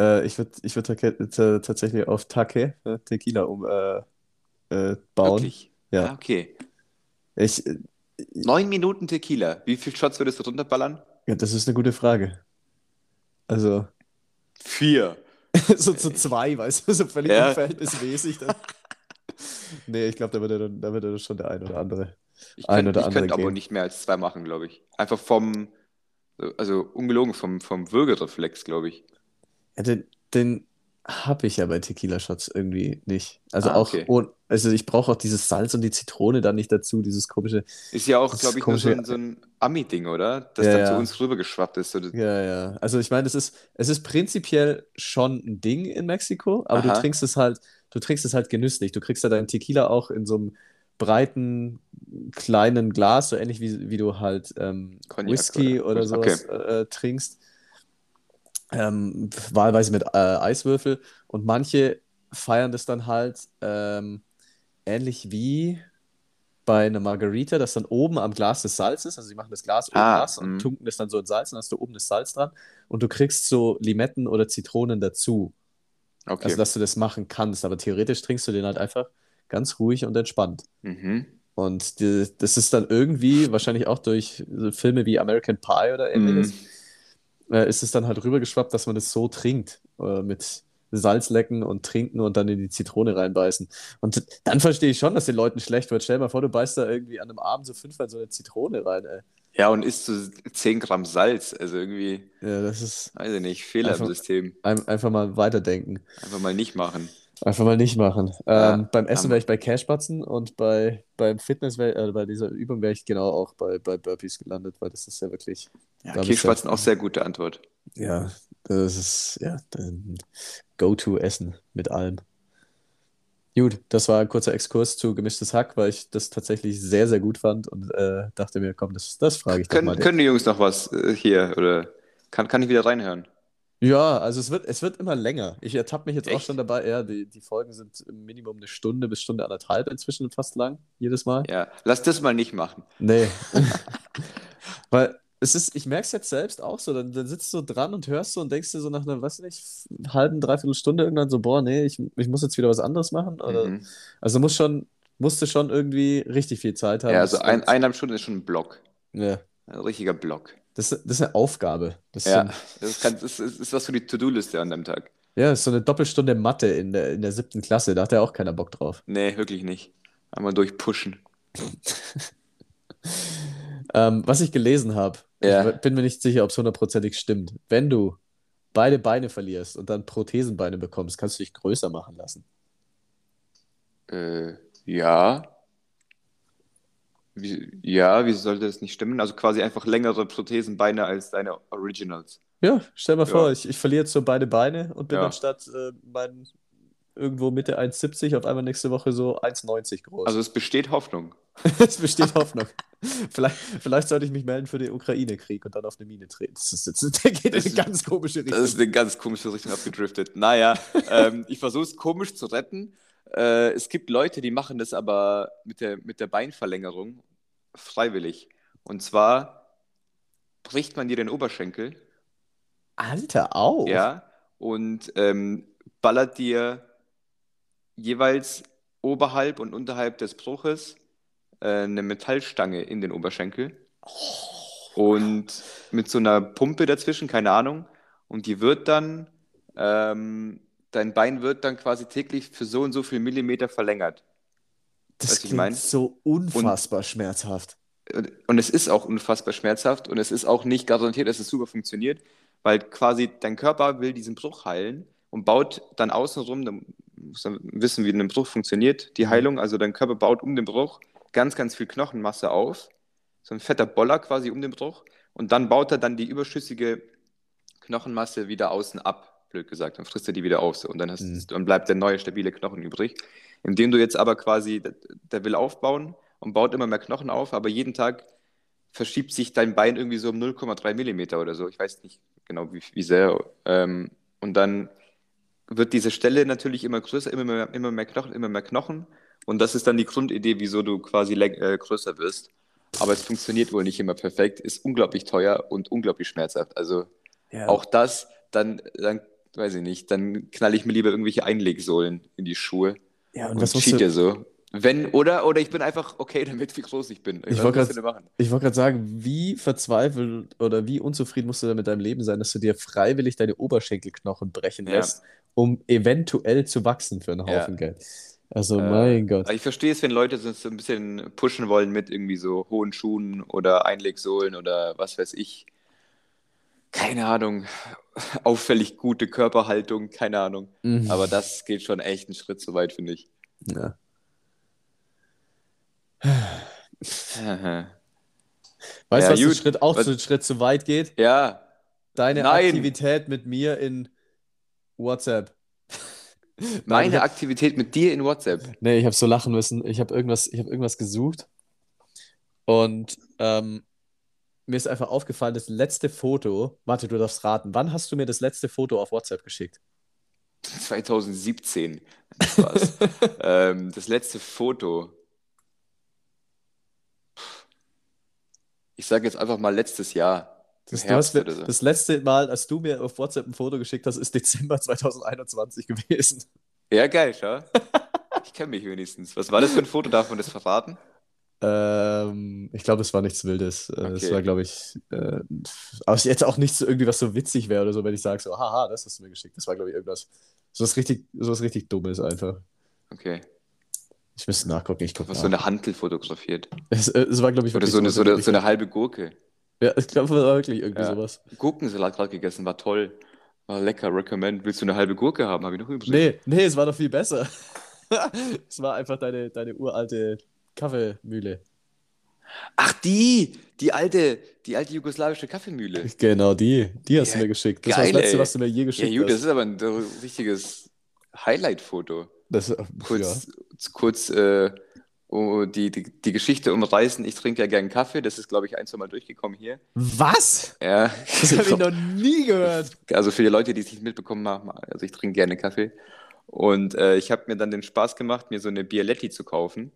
Äh, ich würde ich würd ta- tatsächlich auf Take, äh, Tequila, um äh, äh, bauen. Wirklich? Ja. Ah, okay. Ich, äh, Neun Minuten Tequila. Wie viel Shots würdest du runterballern? ja, das ist eine gute Frage. Also, Vier. so zu zwei, weißt du, so völlig Ja. unverhältnismäßig. Dann. Nee, ich glaube, da würde dann, da würde dann schon der ein oder andere. Ich Ein könnte oder ich andere könnte aber nicht mehr als zwei machen, glaube ich. Einfach vom, also ungelogen, vom, vom Würgereflex, glaube ich. Ja, den, den, Habe ich ja bei Tequila-Shots irgendwie nicht. Also Ah, auch, okay. ohne, also ich brauche auch dieses Salz und die Zitrone dann nicht dazu, dieses komische, Ist ja auch, glaube ich, nur so komische, ein, so ein Ami-Ding, oder? Das ja, dann zu uns rübergeschwappt ist. Ja, ja. Also ich meine, es ist, es ist prinzipiell schon ein Ding in Mexiko, aber du aha, trinkst es halt, du trinkst es halt genüsslich. Du kriegst ja deinen Tequila auch in so einem breiten, kleinen Glas, so ähnlich wie, wie du halt ähm, Whisky oder. oder- Okay. sowas äh, trinkst. Ähm, wahlweise mit äh, Eiswürfel. Und manche feiern das dann halt ähm, ähnlich wie bei einer Margarita, dass dann oben am Glas das Salz ist. Also sie machen das Glas oben Ah, nass und mh. tunken das dann so in Salz und dann hast du oben das Salz dran. Und du kriegst so Limetten oder Zitronen dazu. Also Okay. dass du das machen kannst. Aber theoretisch trinkst du den halt einfach ganz ruhig und entspannt. Mhm. Und die, das ist dann irgendwie, wahrscheinlich auch durch Filme wie American Pie oder ähnliches, Mhm. Äh, ist es dann halt rübergeschwappt, dass man das so trinkt. Äh, mit Salz lecken und trinken und dann in die Zitrone reinbeißen. Und dann verstehe ich schon, dass den Leuten schlecht wird. Stell dir mal vor, du beißt da irgendwie an einem Abend so fünfmal so eine Zitrone rein, ey. Ja, und isst so 10 Gramm Salz. Also irgendwie, Ja, das ist weiß ich nicht, Fehler im einfach, System. ein, einfach mal weiterdenken. Einfach mal nicht machen. Einfach mal nicht machen. Ja, Ähm, beim Essen am- wäre ich bei Cashbatzen und bei, beim Fitness, wär, äh, bei dieser Übung wäre ich genau auch bei, bei Burpees gelandet, weil das ist ja wirklich, ja, Kirschspatzen auch sehr gute Antwort. ja, das ist ja ein Go-To-Essen mit allem. Gut, das war ein kurzer Exkurs zu gemischtes Hack, weil ich das tatsächlich sehr, sehr gut fand und äh, dachte mir, komm, das, das frage ich mal Können, den. können die Jungs noch was äh, hier? Oder kann, kann ich wieder reinhören? Ja, also es wird, es wird immer länger. Ich ertappe mich jetzt auch schon dabei, ja, die, die Folgen sind im Minimum eine Stunde bis Stunde anderthalb inzwischen fast lang, jedes Mal. Ja, lass das mal nicht machen. Nee. Weil es ist, ich merke es jetzt selbst auch so, dann, dann sitzt du dran und hörst so und denkst dir so nach einer, weiß nicht, halben, dreiviertel Stunde irgendwann so, boah, nee, ich, ich muss jetzt wieder was anderes machen. Oder, Mhm. also muss schon, musste schon irgendwie richtig viel Zeit haben. Ja, also ein, eineinhalb Stunden ist schon ein Block. ja, Ein richtiger Block. Das, das ist eine Aufgabe. Das ist so Ja, ein, das, kann, das, ist, das ist was für die To-Do-Liste an dem Tag. ja, das ist so eine Doppelstunde Mathe in der, in der siebten Klasse, da hat ja auch keiner Bock drauf. Nee, wirklich nicht. Einmal durchpushen. Ähm, was ich gelesen habe, ich Ja. bin mir nicht sicher, ob es hundertprozentig stimmt. Wenn du beide Beine verlierst und dann Prothesenbeine bekommst, kannst du dich größer machen lassen. Äh, ja. Wie, ja, wie sollte das nicht stimmen? Also quasi einfach längere Prothesenbeine als deine Originals. Ja, stell mal vor, Ja, ich, ich verliere jetzt so beide Beine und bin ja. anstatt äh, mein, irgendwo Mitte 1,70 auf einmal nächste Woche so 1,90 groß. Also es besteht Hoffnung. Es besteht Hoffnung. Vielleicht, vielleicht sollte ich mich melden für den Ukraine-Krieg und dann auf eine Mine treten. Das, ist, das, der geht in Das eine ist, ganz komische das ist Richtung. eine ganz komische Richtung abgedriftet. Naja, ähm, ich versuche es komisch zu retten. Äh, es gibt Leute, die machen das aber mit der, mit der Beinverlängerung freiwillig. Und zwar bricht man dir den Oberschenkel, Alter, auch. ja, und ähm, ballert dir jeweils oberhalb und unterhalb des Bruches äh, eine Metallstange in den Oberschenkel und mit so einer Pumpe dazwischen, keine Ahnung. Und die wird dann, ähm, dein Bein wird dann quasi täglich für so und so viel Millimeter verlängert. Das was ich klingt meine? so Und, unfassbar schmerzhaft. und es ist auch unfassbar schmerzhaft und es ist auch nicht garantiert, dass es super funktioniert, weil quasi dein Körper will diesen Bruch heilen und baut dann außenrum, dann muss dann wissen, wie ein Bruch funktioniert, die Mhm. Heilung, also dein Körper baut um den Bruch ganz, ganz viel Knochenmasse auf, so ein fetter Boller quasi um den Bruch und dann baut er dann die überschüssige Knochenmasse wieder außen ab, blöd gesagt, dann frisst er die wieder auf so, und dann, hast, Mhm. dann bleibt der neue stabile Knochen übrig, indem du jetzt aber quasi, der, will aufbauen und baut immer mehr Knochen auf, aber jeden Tag verschiebt sich dein Bein irgendwie so um 0,3 Millimeter oder so. Ich weiß nicht genau, wie, wie sehr. Ähm, und dann wird diese Stelle natürlich immer größer, immer mehr, immer mehr Knochen, immer mehr Knochen. Und das ist dann die Grundidee, wieso du quasi äh, größer wirst. Aber es funktioniert wohl nicht immer perfekt, ist unglaublich teuer und unglaublich schmerzhaft. Also Ja, auch das, dann, dann weiß ich nicht, dann knall ich mir lieber irgendwelche Einlegsohlen in die Schuhe ja, und und was cheate du. so. Wenn, oder, oder ich bin einfach okay damit, wie groß ich bin. Ich Was wollte gerade ich sagen, wie verzweifelt oder wie unzufrieden musst du da mit deinem Leben sein, dass du dir freiwillig deine Oberschenkelknochen brechen Ja, lässt, um eventuell zu wachsen für einen ja. Haufen Geld. Also, Äh, mein Gott. ich verstehe es, wenn Leute so ein bisschen pushen wollen mit irgendwie so hohen Schuhen oder Einlegsohlen oder was weiß ich. Keine Ahnung, auffällig gute Körperhaltung, keine Ahnung. Mhm. Aber das geht schon echt einen Schritt zu weit, finde ich. Ja. Weißt Ja, du, was einen gut. Schritt, auch Was- so einen Schritt zu weit geht? Ja, Deine Nein. Aktivität mit mir in WhatsApp. Nein, meine hab, Aktivität mit dir in WhatsApp. nee, ich habe so lachen müssen. Ich habe irgendwas, ich hab irgendwas gesucht und ähm, mir ist einfach aufgefallen, das letzte Foto, warte, du darfst raten, wann hast du mir das letzte Foto auf WhatsApp geschickt? 2017. Spaß. ähm, das letzte Foto. Ich sage jetzt einfach mal letztes Jahr. Das, hast Herbst oder so. das letzte Mal, als du mir auf WhatsApp ein Foto geschickt hast, ist Dezember 2021 gewesen. Ja, geil, schau. Ich kenne mich wenigstens. Was war das für ein Foto? Darf man das verraten? Ähm, ich glaube, es war nichts Wildes. Äh, Es Okay. war, glaube ich, äh, aber es jetzt auch nicht so irgendwie was so witzig wäre oder so, wenn ich sage so, haha, das hast du mir geschickt. Das war, glaube ich, irgendwas, so was richtig, so was richtig Dummes einfach. Okay. Ich müsste nachgucken, ich gucke Was nach. so eine Hantel fotografiert. Es, äh, es war, glaube ich, Oder so eine, so eine, so eine halbe Gurke. Ja, ich glaube, es war wirklich irgendwie Ja. sowas. Gurkensalat gerade gegessen, war toll. War lecker, recommend. Willst du eine halbe Gurke haben? Habe ich noch übrig. Nee, nee, es war doch viel besser. Es war einfach deine, deine uralte Kaffeemühle. Ach, die! Die alte, die alte jugoslawische Kaffeemühle. Genau, die, die hast du Ja, mir geschickt. Das war das geil, letzte, ey. was du mir je Ja, geschickt gut, das hast. ist aber ein richtiges Highlight-Foto. Das, ja. Kurz, kurz äh, oh, die, die, die Geschichte umreißen. Ich trinke ja gern Kaffee. Das ist, glaube ich, ein, zwei Mal durchgekommen hier. Was? Ja. Das habe ich noch nie gehört. Also für die Leute, die es nicht mitbekommen haben, also ich trinke gerne Kaffee. Und äh, ich habe mir dann den Spaß gemacht, mir so eine Bialetti zu kaufen.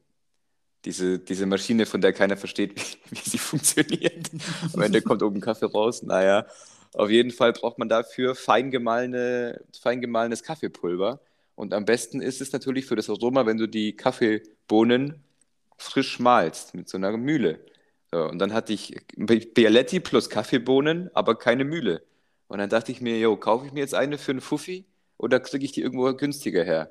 Diese, diese Maschine, von der keiner versteht, wie, wie sie funktioniert. Am Ende kommt oben Kaffee raus. Naja, auf jeden Fall braucht man dafür fein, gemahlene, fein gemahlenes Kaffeepulver. Und am besten ist es natürlich für das Aroma, wenn du die Kaffeebohnen frisch mahlst mit so einer Mühle. So, und dann hatte ich Bialetti plus Kaffeebohnen, aber keine Mühle. Und dann dachte ich mir, yo, kaufe ich mir jetzt eine für einen Fuffi oder kriege ich die irgendwo günstiger her?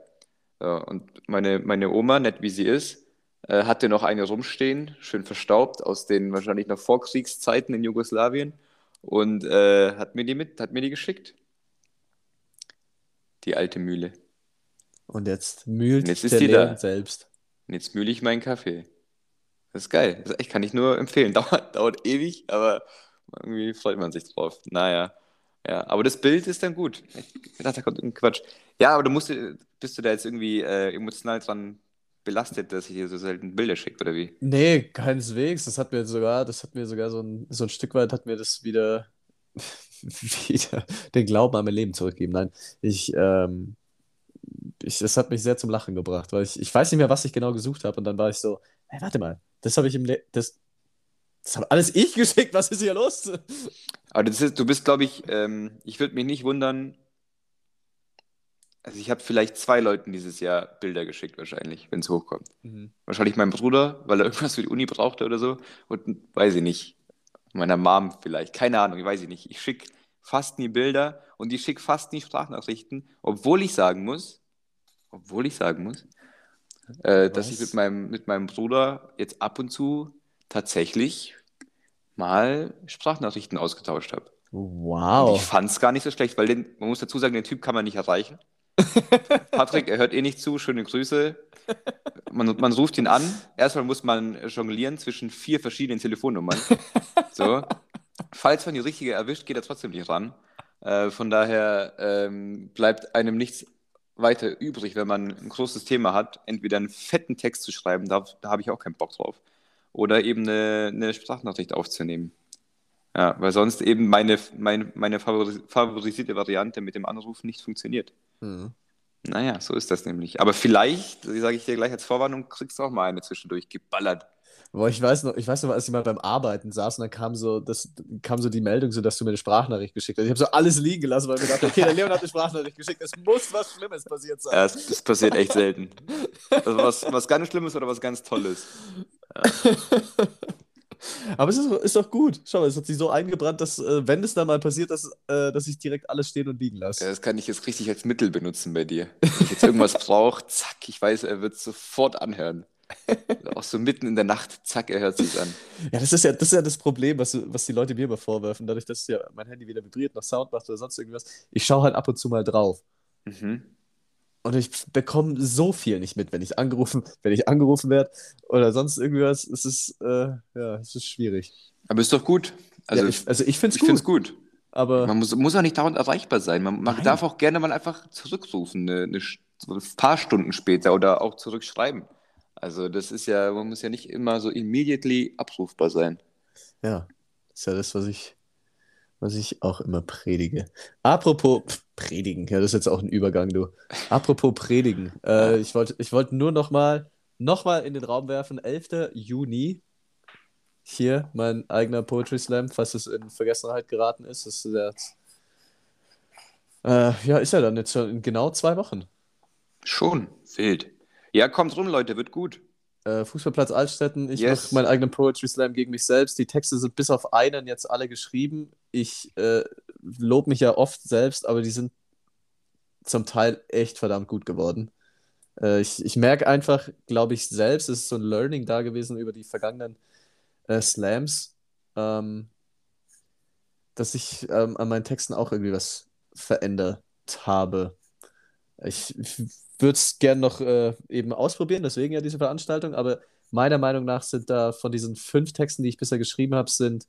So, und meine, meine Oma, nett wie sie ist, hatte noch eine rumstehen, schön verstaubt, aus den wahrscheinlich noch Vorkriegszeiten in Jugoslawien und äh, hat mir die mit, hat mir die geschickt. Die alte Mühle. Und jetzt mühlt Und jetzt ist die da. selbst. Und jetzt mühle ich meinen Kaffee. Das ist geil. Das echt, kann ich nur empfehlen. Dauert, dauert ewig, aber irgendwie freut man sich drauf. Naja. Ja, aber das Bild ist dann gut. Ich dachte, da kommt irgendein Quatsch. Ja, aber du musst, bist du da jetzt irgendwie äh, emotional dran belastet, dass ich dir so selten Bilder schicke, oder wie? Nee, keineswegs. Das hat mir sogar, das hat mir sogar so ein, so ein Stück weit hat mir das wieder, wieder den Glauben an mein Leben zurückgegeben. Nein, ich, ähm, ich, das hat mich sehr zum Lachen gebracht, weil ich, ich weiß nicht mehr, was ich genau gesucht habe. Und dann war ich so, hey, warte mal, das habe ich im Le das, das habe alles ich geschickt, was ist hier los? Aber das ist, du bist, glaube ich, ähm, ich würde mich nicht wundern. Also ich habe vielleicht zwei Leuten dieses Jahr Bilder geschickt, wahrscheinlich, wenn es hochkommt. Mhm. Wahrscheinlich meinem Bruder, weil er irgendwas für die Uni brauchte oder so. Und weiß ich nicht. Meiner Mom vielleicht. Keine Ahnung, ich weiß ich nicht. Ich schicke fast nie Bilder und ich schicke fast nie Sprachnachrichten, obwohl ich sagen muss, obwohl ich sagen muss, äh, dass ich mit meinem, mit meinem Bruder jetzt ab und zu tatsächlich mal Sprachnachrichten ausgetauscht habe. Und Wow. ich fand es gar nicht so schlecht, weil den, man muss dazu sagen, den Typ kann man nicht erreichen. Patrick, er hört eh nicht zu, schöne Grüße. Man, man ruft ihn an. Erstmal muss man jonglieren zwischen vier verschiedenen Telefonnummern. So. Falls man die richtige erwischt, geht er trotzdem nicht ran. Äh, von daher ähm, bleibt einem nichts weiter übrig, wenn man ein großes Thema hat, entweder einen fetten Text zu schreiben, da, da habe ich auch keinen Bock drauf, oder eben eine, eine Sprachnachricht aufzunehmen. Ja, weil sonst eben meine, meine, meine favori- favorisierte Variante mit dem Anruf nicht funktioniert. Mhm. Naja, so ist das nämlich. Aber vielleicht, sage ich dir gleich als Vorwarnung, kriegst du auch mal eine zwischendurch geballert. Boah, ich weiß noch, ich weiß noch, als ich mal beim Arbeiten saß und dann kam so, das, kam so die Meldung, so, dass du mir eine Sprachnachricht geschickt hast. Ich habe so alles liegen gelassen, weil ich mir dachte, okay, der Leon hat eine Sprachnachricht geschickt, es muss was Schlimmes passiert sein. Ja, das, das passiert echt selten. Also was, was ganz Schlimmes oder was ganz Tolles. Aber es ist, ist doch gut. Schau mal, es hat sich so eingebrannt, dass, äh, wenn es dann mal passiert, dass, äh, dass ich direkt alles stehen und liegen Ja, lasse. das kann ich jetzt richtig als Mittel benutzen bei dir. Wenn ich jetzt irgendwas brauche, zack, ich weiß, er wird sofort anhören. Auch so mitten in der Nacht, zack, er hört sich an. Ja, das ist ja, das ist ja das Problem, was, was die Leute mir immer vorwerfen, dadurch, dass ja mein Handy wieder vibriert, noch Sound macht oder sonst irgendwas. Ich schaue halt ab und zu mal drauf. Mhm. Und ich bekomme so viel nicht mit, wenn ich angerufen, wenn ich angerufen werde oder sonst irgendwas. Es ist, äh, ja, es ist schwierig. Aber ist doch gut. Also, ja, ich, also ich finde es gut. gut. Aber Man muss, muss auch nicht dauernd erreichbar sein. Man, man darf auch gerne mal einfach zurückrufen, eine, eine, ein paar Stunden später oder auch zurückschreiben. Also das ist ja, man muss ja nicht immer so immediately abrufbar sein. ja, das ist ja das, was ich, was ich auch immer predige. Apropos predigen, ja, das ist jetzt auch ein Übergang, du. Apropos predigen. Äh, ich wollte ich wollte nur noch mal, noch mal in den Raum werfen, 11. Juni. Hier, mein eigener Poetry Slam, falls es in Vergessenheit geraten ist. Das ist jetzt, äh, ja, ist ja dann jetzt schon in genau zwei Wochen. Schon, wild. Ja, kommt rum, Leute, wird gut. Äh, Fußballplatz Altstetten, ich Yes. mache meinen eigenen Poetry Slam gegen mich selbst. Die Texte sind bis auf einen jetzt alle geschrieben. Ich äh, lobe mich ja oft selbst, aber die sind zum Teil echt verdammt gut geworden. Äh, ich ich merke einfach, glaube ich, selbst, es ist so ein Learning da gewesen über die vergangenen äh, Slams, ähm, dass ich ähm, an meinen Texten auch irgendwie was verändert habe. Ich, ich würde es gern noch äh, eben ausprobieren, deswegen ja diese Veranstaltung, aber meiner Meinung nach sind da von diesen fünf Texten, die ich bisher geschrieben habe, sind,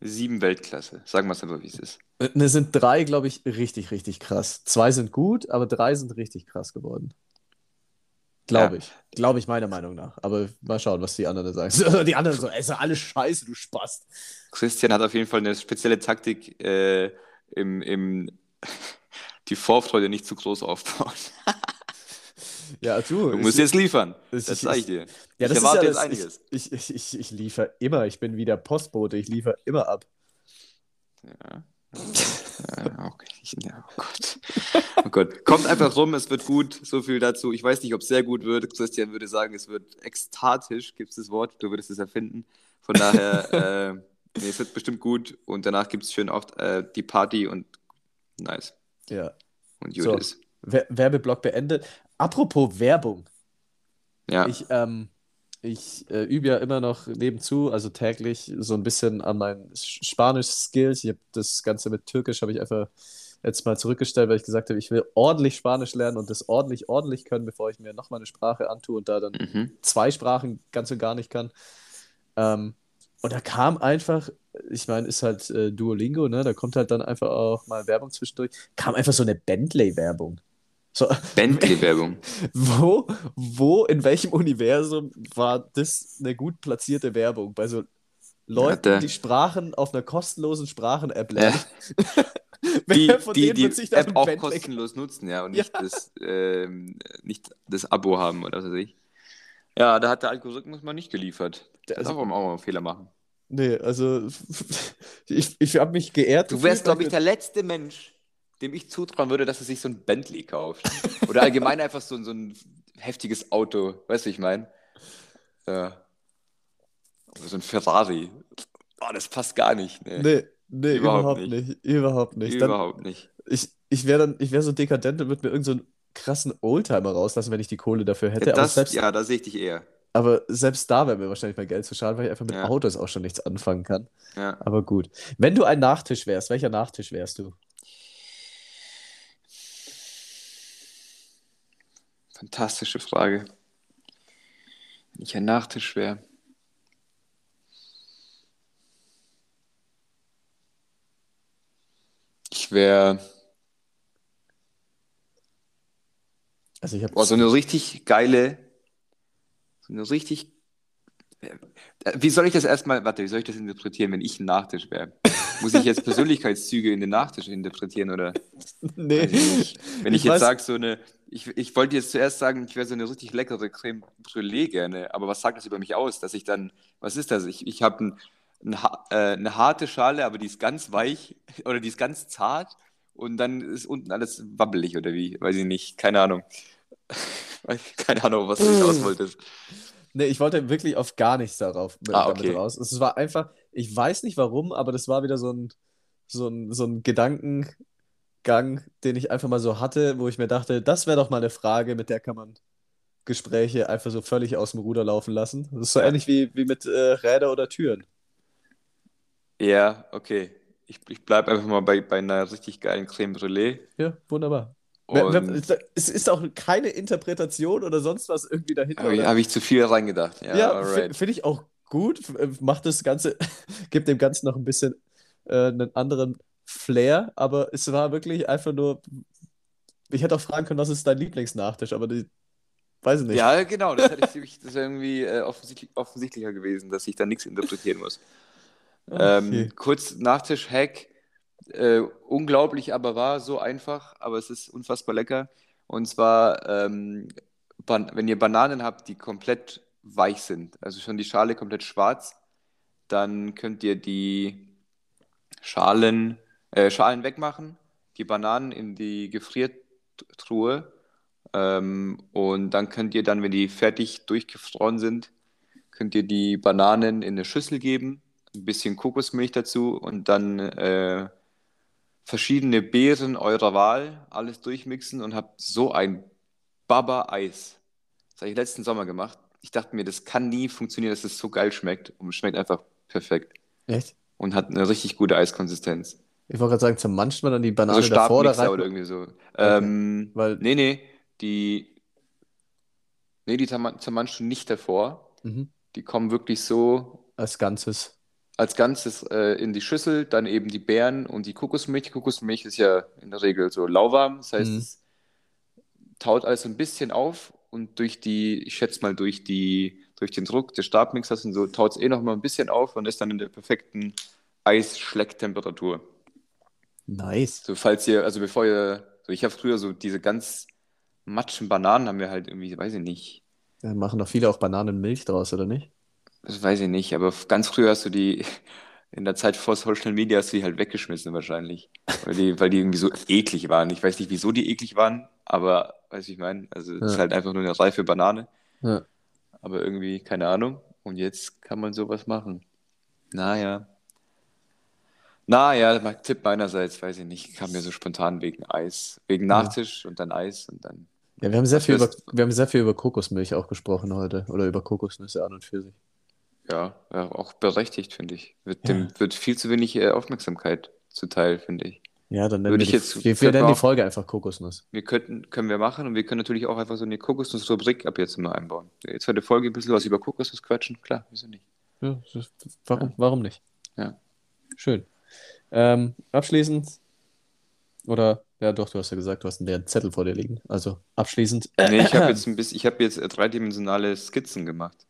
Sieben Weltklasse. Sagen wir es aber, wie es ist. äh, ne, sind drei, glaube ich, richtig, richtig krass. Zwei sind gut, aber drei sind richtig krass geworden. Glaube Ja. ich. Glaube ich meiner Meinung nach. Aber mal schauen, was die anderen da sagen. Die anderen so, ey, ist alles scheiße, du Spast. Christian hat auf jeden Fall eine spezielle Taktik äh, im, im die Vorfreude nicht zu groß aufbauen. Ja, du. Du ich- musst jetzt liefern. ich- Das ich- sage ich dir. Ja, ich das ist erwarte ja jetzt einiges. Ich, ich, ich, ich liefere immer. Ich bin wie der Postbote. Ich liefere immer ab. Ja. Ja, okay. ja, oh Gott. Oh Gott. Kommt einfach rum, es wird gut. So viel dazu. Ich weiß nicht, ob es sehr gut wird. Christian würde sagen, es wird ekstatisch, gibt es das Wort. Du würdest es erfinden. Von daher, äh, nee, es wird bestimmt gut. Und danach gibt es schön auch äh, die Party und nice. Ja. Und gut So. ist. Wer- Werbeblock beendet. Apropos Werbung. Ja. Ich, ähm, ich äh, übe ja immer noch nebenzu, also täglich, so ein bisschen an meinen Sch- Spanisch-Skills. Ich habe das Ganze mit Türkisch habe ich einfach jetzt mal zurückgestellt, weil ich gesagt habe, ich will ordentlich Spanisch lernen und das ordentlich, ordentlich können, bevor ich mir nochmal eine Sprache antue und da dann Mhm. zwei Sprachen ganz und gar nicht kann. Ähm, und da kam einfach, ich meine, ist halt äh, Duolingo, ne? Da kommt halt dann einfach auch mal Werbung zwischendurch. Kam einfach so eine Bentley-Werbung. So, Bentley-Werbung. wo, wo, in welchem Universum war das eine gut platzierte Werbung? Bei so Leuten, da- die Sprachen auf einer kostenlosen Sprachen-App lernen. Die, Wer von die, denen die wird sich da App auch Bentley kostenlos nutzen, ja, und Ja. nicht, das, ähm, nicht das Abo haben oder was weiß ich. Ja, da hat der Algorithmus mal nicht geliefert. Der- Da darf man auch mal einen Fehler machen. Nee, also ich, ich habe mich geehrt. Du wärst, glaube ich, der letzte Mensch, dem ich zutrauen würde, dass er sich so ein Bentley kauft. Oder allgemein einfach so, ein- so ein heftiges Auto. Weißt du, ich meine? Ja. Oder so ein Ferrari. Oh, das passt gar nicht. Nee, Nee, nee, Überhaupt überhaupt, nicht. nicht. Überhaupt nicht. Dann, überhaupt nicht. ich ich wäre dann, ich wäre so dekadent und würde mir irgendeinen so einen krassen Oldtimer rauslassen, wenn ich die Kohle dafür hätte. Ja, das, selbst, ja, da sehe ich dich eher. Aber selbst da wäre mir wahrscheinlich mein Geld zu schade, weil ich einfach mit Ja. Autos auch schon nichts anfangen kann. Ja. Aber gut. Wenn du ein Nachtisch wärst, welcher Nachtisch wärst du? Fantastische Frage. Wenn ich ein Nachtisch wäre. Ich wäre Also ich habe boah, so eine richtig geile, so eine richtig. äh, Wie soll ich das erstmal, warte, wie soll ich das interpretieren, wenn ich ein Nachtisch wäre? Muss ich jetzt Persönlichkeitszüge in den Nachtisch interpretieren oder? nee, nicht. Wenn ich, Ich jetzt sage, so eine, ich, ich wollte jetzt zuerst sagen, ich wäre so eine richtig leckere Creme Brûlée gerne, aber was sagt das über mich aus, dass ich dann, was ist das? Ich, ich habe ein, ein, ha- äh, eine harte Schale, aber die ist ganz weich oder die ist ganz zart und dann ist unten alles wabbelig oder wie, weiß ich nicht, keine Ahnung. Keine Ahnung, was du Mm. raus wolltest. nee, ich wollte wirklich auf gar nichts darauf Ah, damit okay. raus. Es war einfach, ich weiß nicht warum, aber das war wieder so ein, so ein, so ein Gedankengang, den ich einfach mal so hatte, wo ich mir dachte, das wäre doch mal eine Frage, mit der kann man Gespräche einfach so völlig aus dem Ruder laufen lassen. Das ist so ähnlich wie, wie mit äh, Räder oder Türen. Ja, okay. Ich, ich bleibe einfach mal bei, bei einer richtig geilen Creme Brûlée. Ja, wunderbar. Und Es ist auch keine Interpretation oder sonst was irgendwie dahinter. habe ich, hab ich zu viel reingedacht. Ja, Ja, finde ich auch gut. Äh, Macht das Ganze, gibt dem Ganzen noch ein bisschen äh, einen anderen Flair, aber es war wirklich einfach nur. Ich hätte auch fragen können, was ist dein Lieblingsnachtisch, aber die, weiß ich nicht. Ja, genau, das hätte ich ziemlich- das wäre irgendwie äh, offensichtlich, offensichtlicher gewesen, dass ich da nichts interpretieren muss. Okay. Ähm, kurz Nachtisch-Hack. Äh, unglaublich, aber wahr, so einfach, aber es ist unfassbar lecker. Und zwar, ähm, wenn ihr Bananen habt, die komplett weich sind, also schon die Schale komplett schwarz, dann könnt ihr die Schalen, äh, Schalen wegmachen, die Bananen in die Gefriertruhe ähm, und dann könnt ihr dann, wenn die fertig durchgefroren sind, könnt ihr die Bananen in eine Schüssel geben, ein bisschen Kokosmilch dazu und dann äh, verschiedene Beeren eurer Wahl, alles durchmixen und habt so ein Baba-Eis. Das habe ich letzten Sommer gemacht. Ich dachte mir, das kann nie funktionieren, dass es so geil schmeckt und es schmeckt einfach perfekt Echt? und hat eine richtig gute Eiskonsistenz. Ich wollte gerade sagen, zermanscht man dann die Banane Also davor oder reibt oder irgendwie so. Ähm, weil- nee, nee, die, nee, die zerma- zermanschst du nicht davor. Mhm. Die kommen wirklich so als Ganzes. Als Ganzes äh, in die Schüssel, dann eben die Beeren und die Kokosmilch. Kokosmilch ist ja in der Regel so lauwarm, das heißt, Mhm. es taut alles ein bisschen auf und durch die, ich schätze mal, durch die, durch den Druck des Stabmixers und so taut es eh noch mal ein bisschen auf und ist dann in der perfekten Eisschlecktemperatur. Nice. So, falls ihr, also bevor ihr, so ich habe früher so diese ganz matschen Bananen haben wir halt irgendwie, weiß ich nicht, Da machen doch viele auch Bananenmilch draus, oder nicht? Das weiß ich nicht, aber ganz früher hast du die, in der Zeit vor Social Media hast du die halt weggeschmissen wahrscheinlich, weil die, weil die irgendwie so eklig waren. Ich weiß nicht, wieso die eklig waren, aber, weiß ich meine, also es ist Ja. halt einfach nur eine reife Banane, Ja. aber irgendwie, keine Ahnung. Und jetzt kann man sowas machen. Naja. Naja, Tipp meinerseits, weiß ich nicht, kam mir so spontan wegen Eis, wegen Ja. Nachtisch und dann Eis und dann. Ja, wir haben sehr viel über, wir haben sehr viel über Kokosmilch auch gesprochen heute. Oder über Kokosnüsse an und für sich. Ja, ja, auch berechtigt, finde ich. Wird, Ja. dem wird viel zu wenig äh, Aufmerksamkeit zuteil, finde ich. Ja, dann Würde ich die, jetzt- wir, wir nennen die Folge einfach Kokosnuss. Wir könnten, können wir machen und wir können natürlich auch einfach so eine Kokosnuss-Rubrik ab jetzt mal einbauen. Jetzt heute Folge ein bisschen was über Kokosnuss quatschen, klar, wieso nicht? Ja, das ist- warum, warum nicht? Ja. Schön. Ähm, abschließend, oder, ja doch, du hast ja gesagt, du hast einen leeren Zettel vor dir liegen. Also abschließend. Nee, ich habe jetzt ein bisschen, ich habe jetzt dreidimensionale Skizzen gemacht.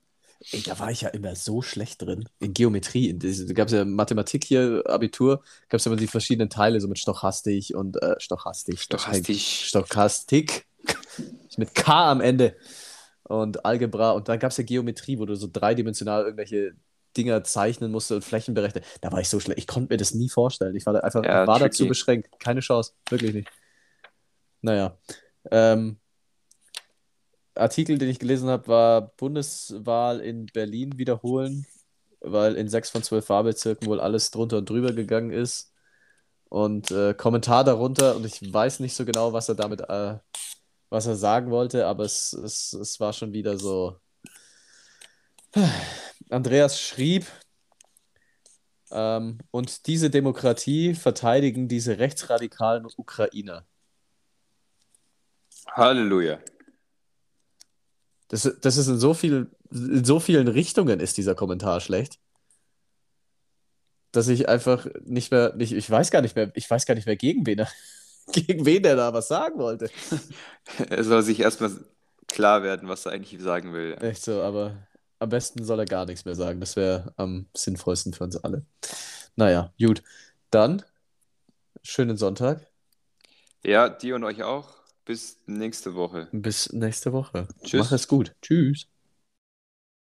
Ey, da war ich ja immer so schlecht drin. In Geometrie. In diese- Da gab es ja Mathematik hier, Abitur, gab es immer die verschiedenen Teile, so mit Stochastik und äh, Stochastik. Stochastisch. Stochastik. mit K am Ende. Und Algebra. Und dann gab es ja Geometrie, wo du so dreidimensional irgendwelche Dinger zeichnen musste und Flächen berechnen. Da war ich so schlecht. Ich konnte mir das nie vorstellen. Ich war da einfach Ja, war tricky. dazu beschränkt. Keine Chance. Wirklich nicht. Naja. Ähm, Artikel, den ich gelesen habe, war Bundeswahl in Berlin wiederholen, weil in sechs von zwölf Wahlbezirken wohl alles drunter und drüber gegangen ist. Und äh, Kommentar darunter, und ich weiß nicht so genau, was er damit, äh, was er sagen wollte, aber es, es, es war schon wieder so. Andreas schrieb, ähm, und diese Demokratie verteidigen diese rechtsradikalen Ukrainer. Halleluja. Das, das ist in so viel, in so vielen Richtungen ist dieser Kommentar schlecht, dass ich einfach nicht mehr, nicht, ich weiß gar nicht mehr, ich weiß gar nicht mehr, gegen wen er, gegen wen der da was sagen wollte. Er soll sich erstmal klar werden, was er eigentlich sagen will. Echt so, aber am besten soll er gar nichts mehr sagen. Das wäre am sinnvollsten für uns alle. Naja, gut. Dann schönen Sonntag. Ja, dir und euch auch. Bis nächste Woche. Bis nächste Woche. Tschüss. Mach es gut. Tschüss.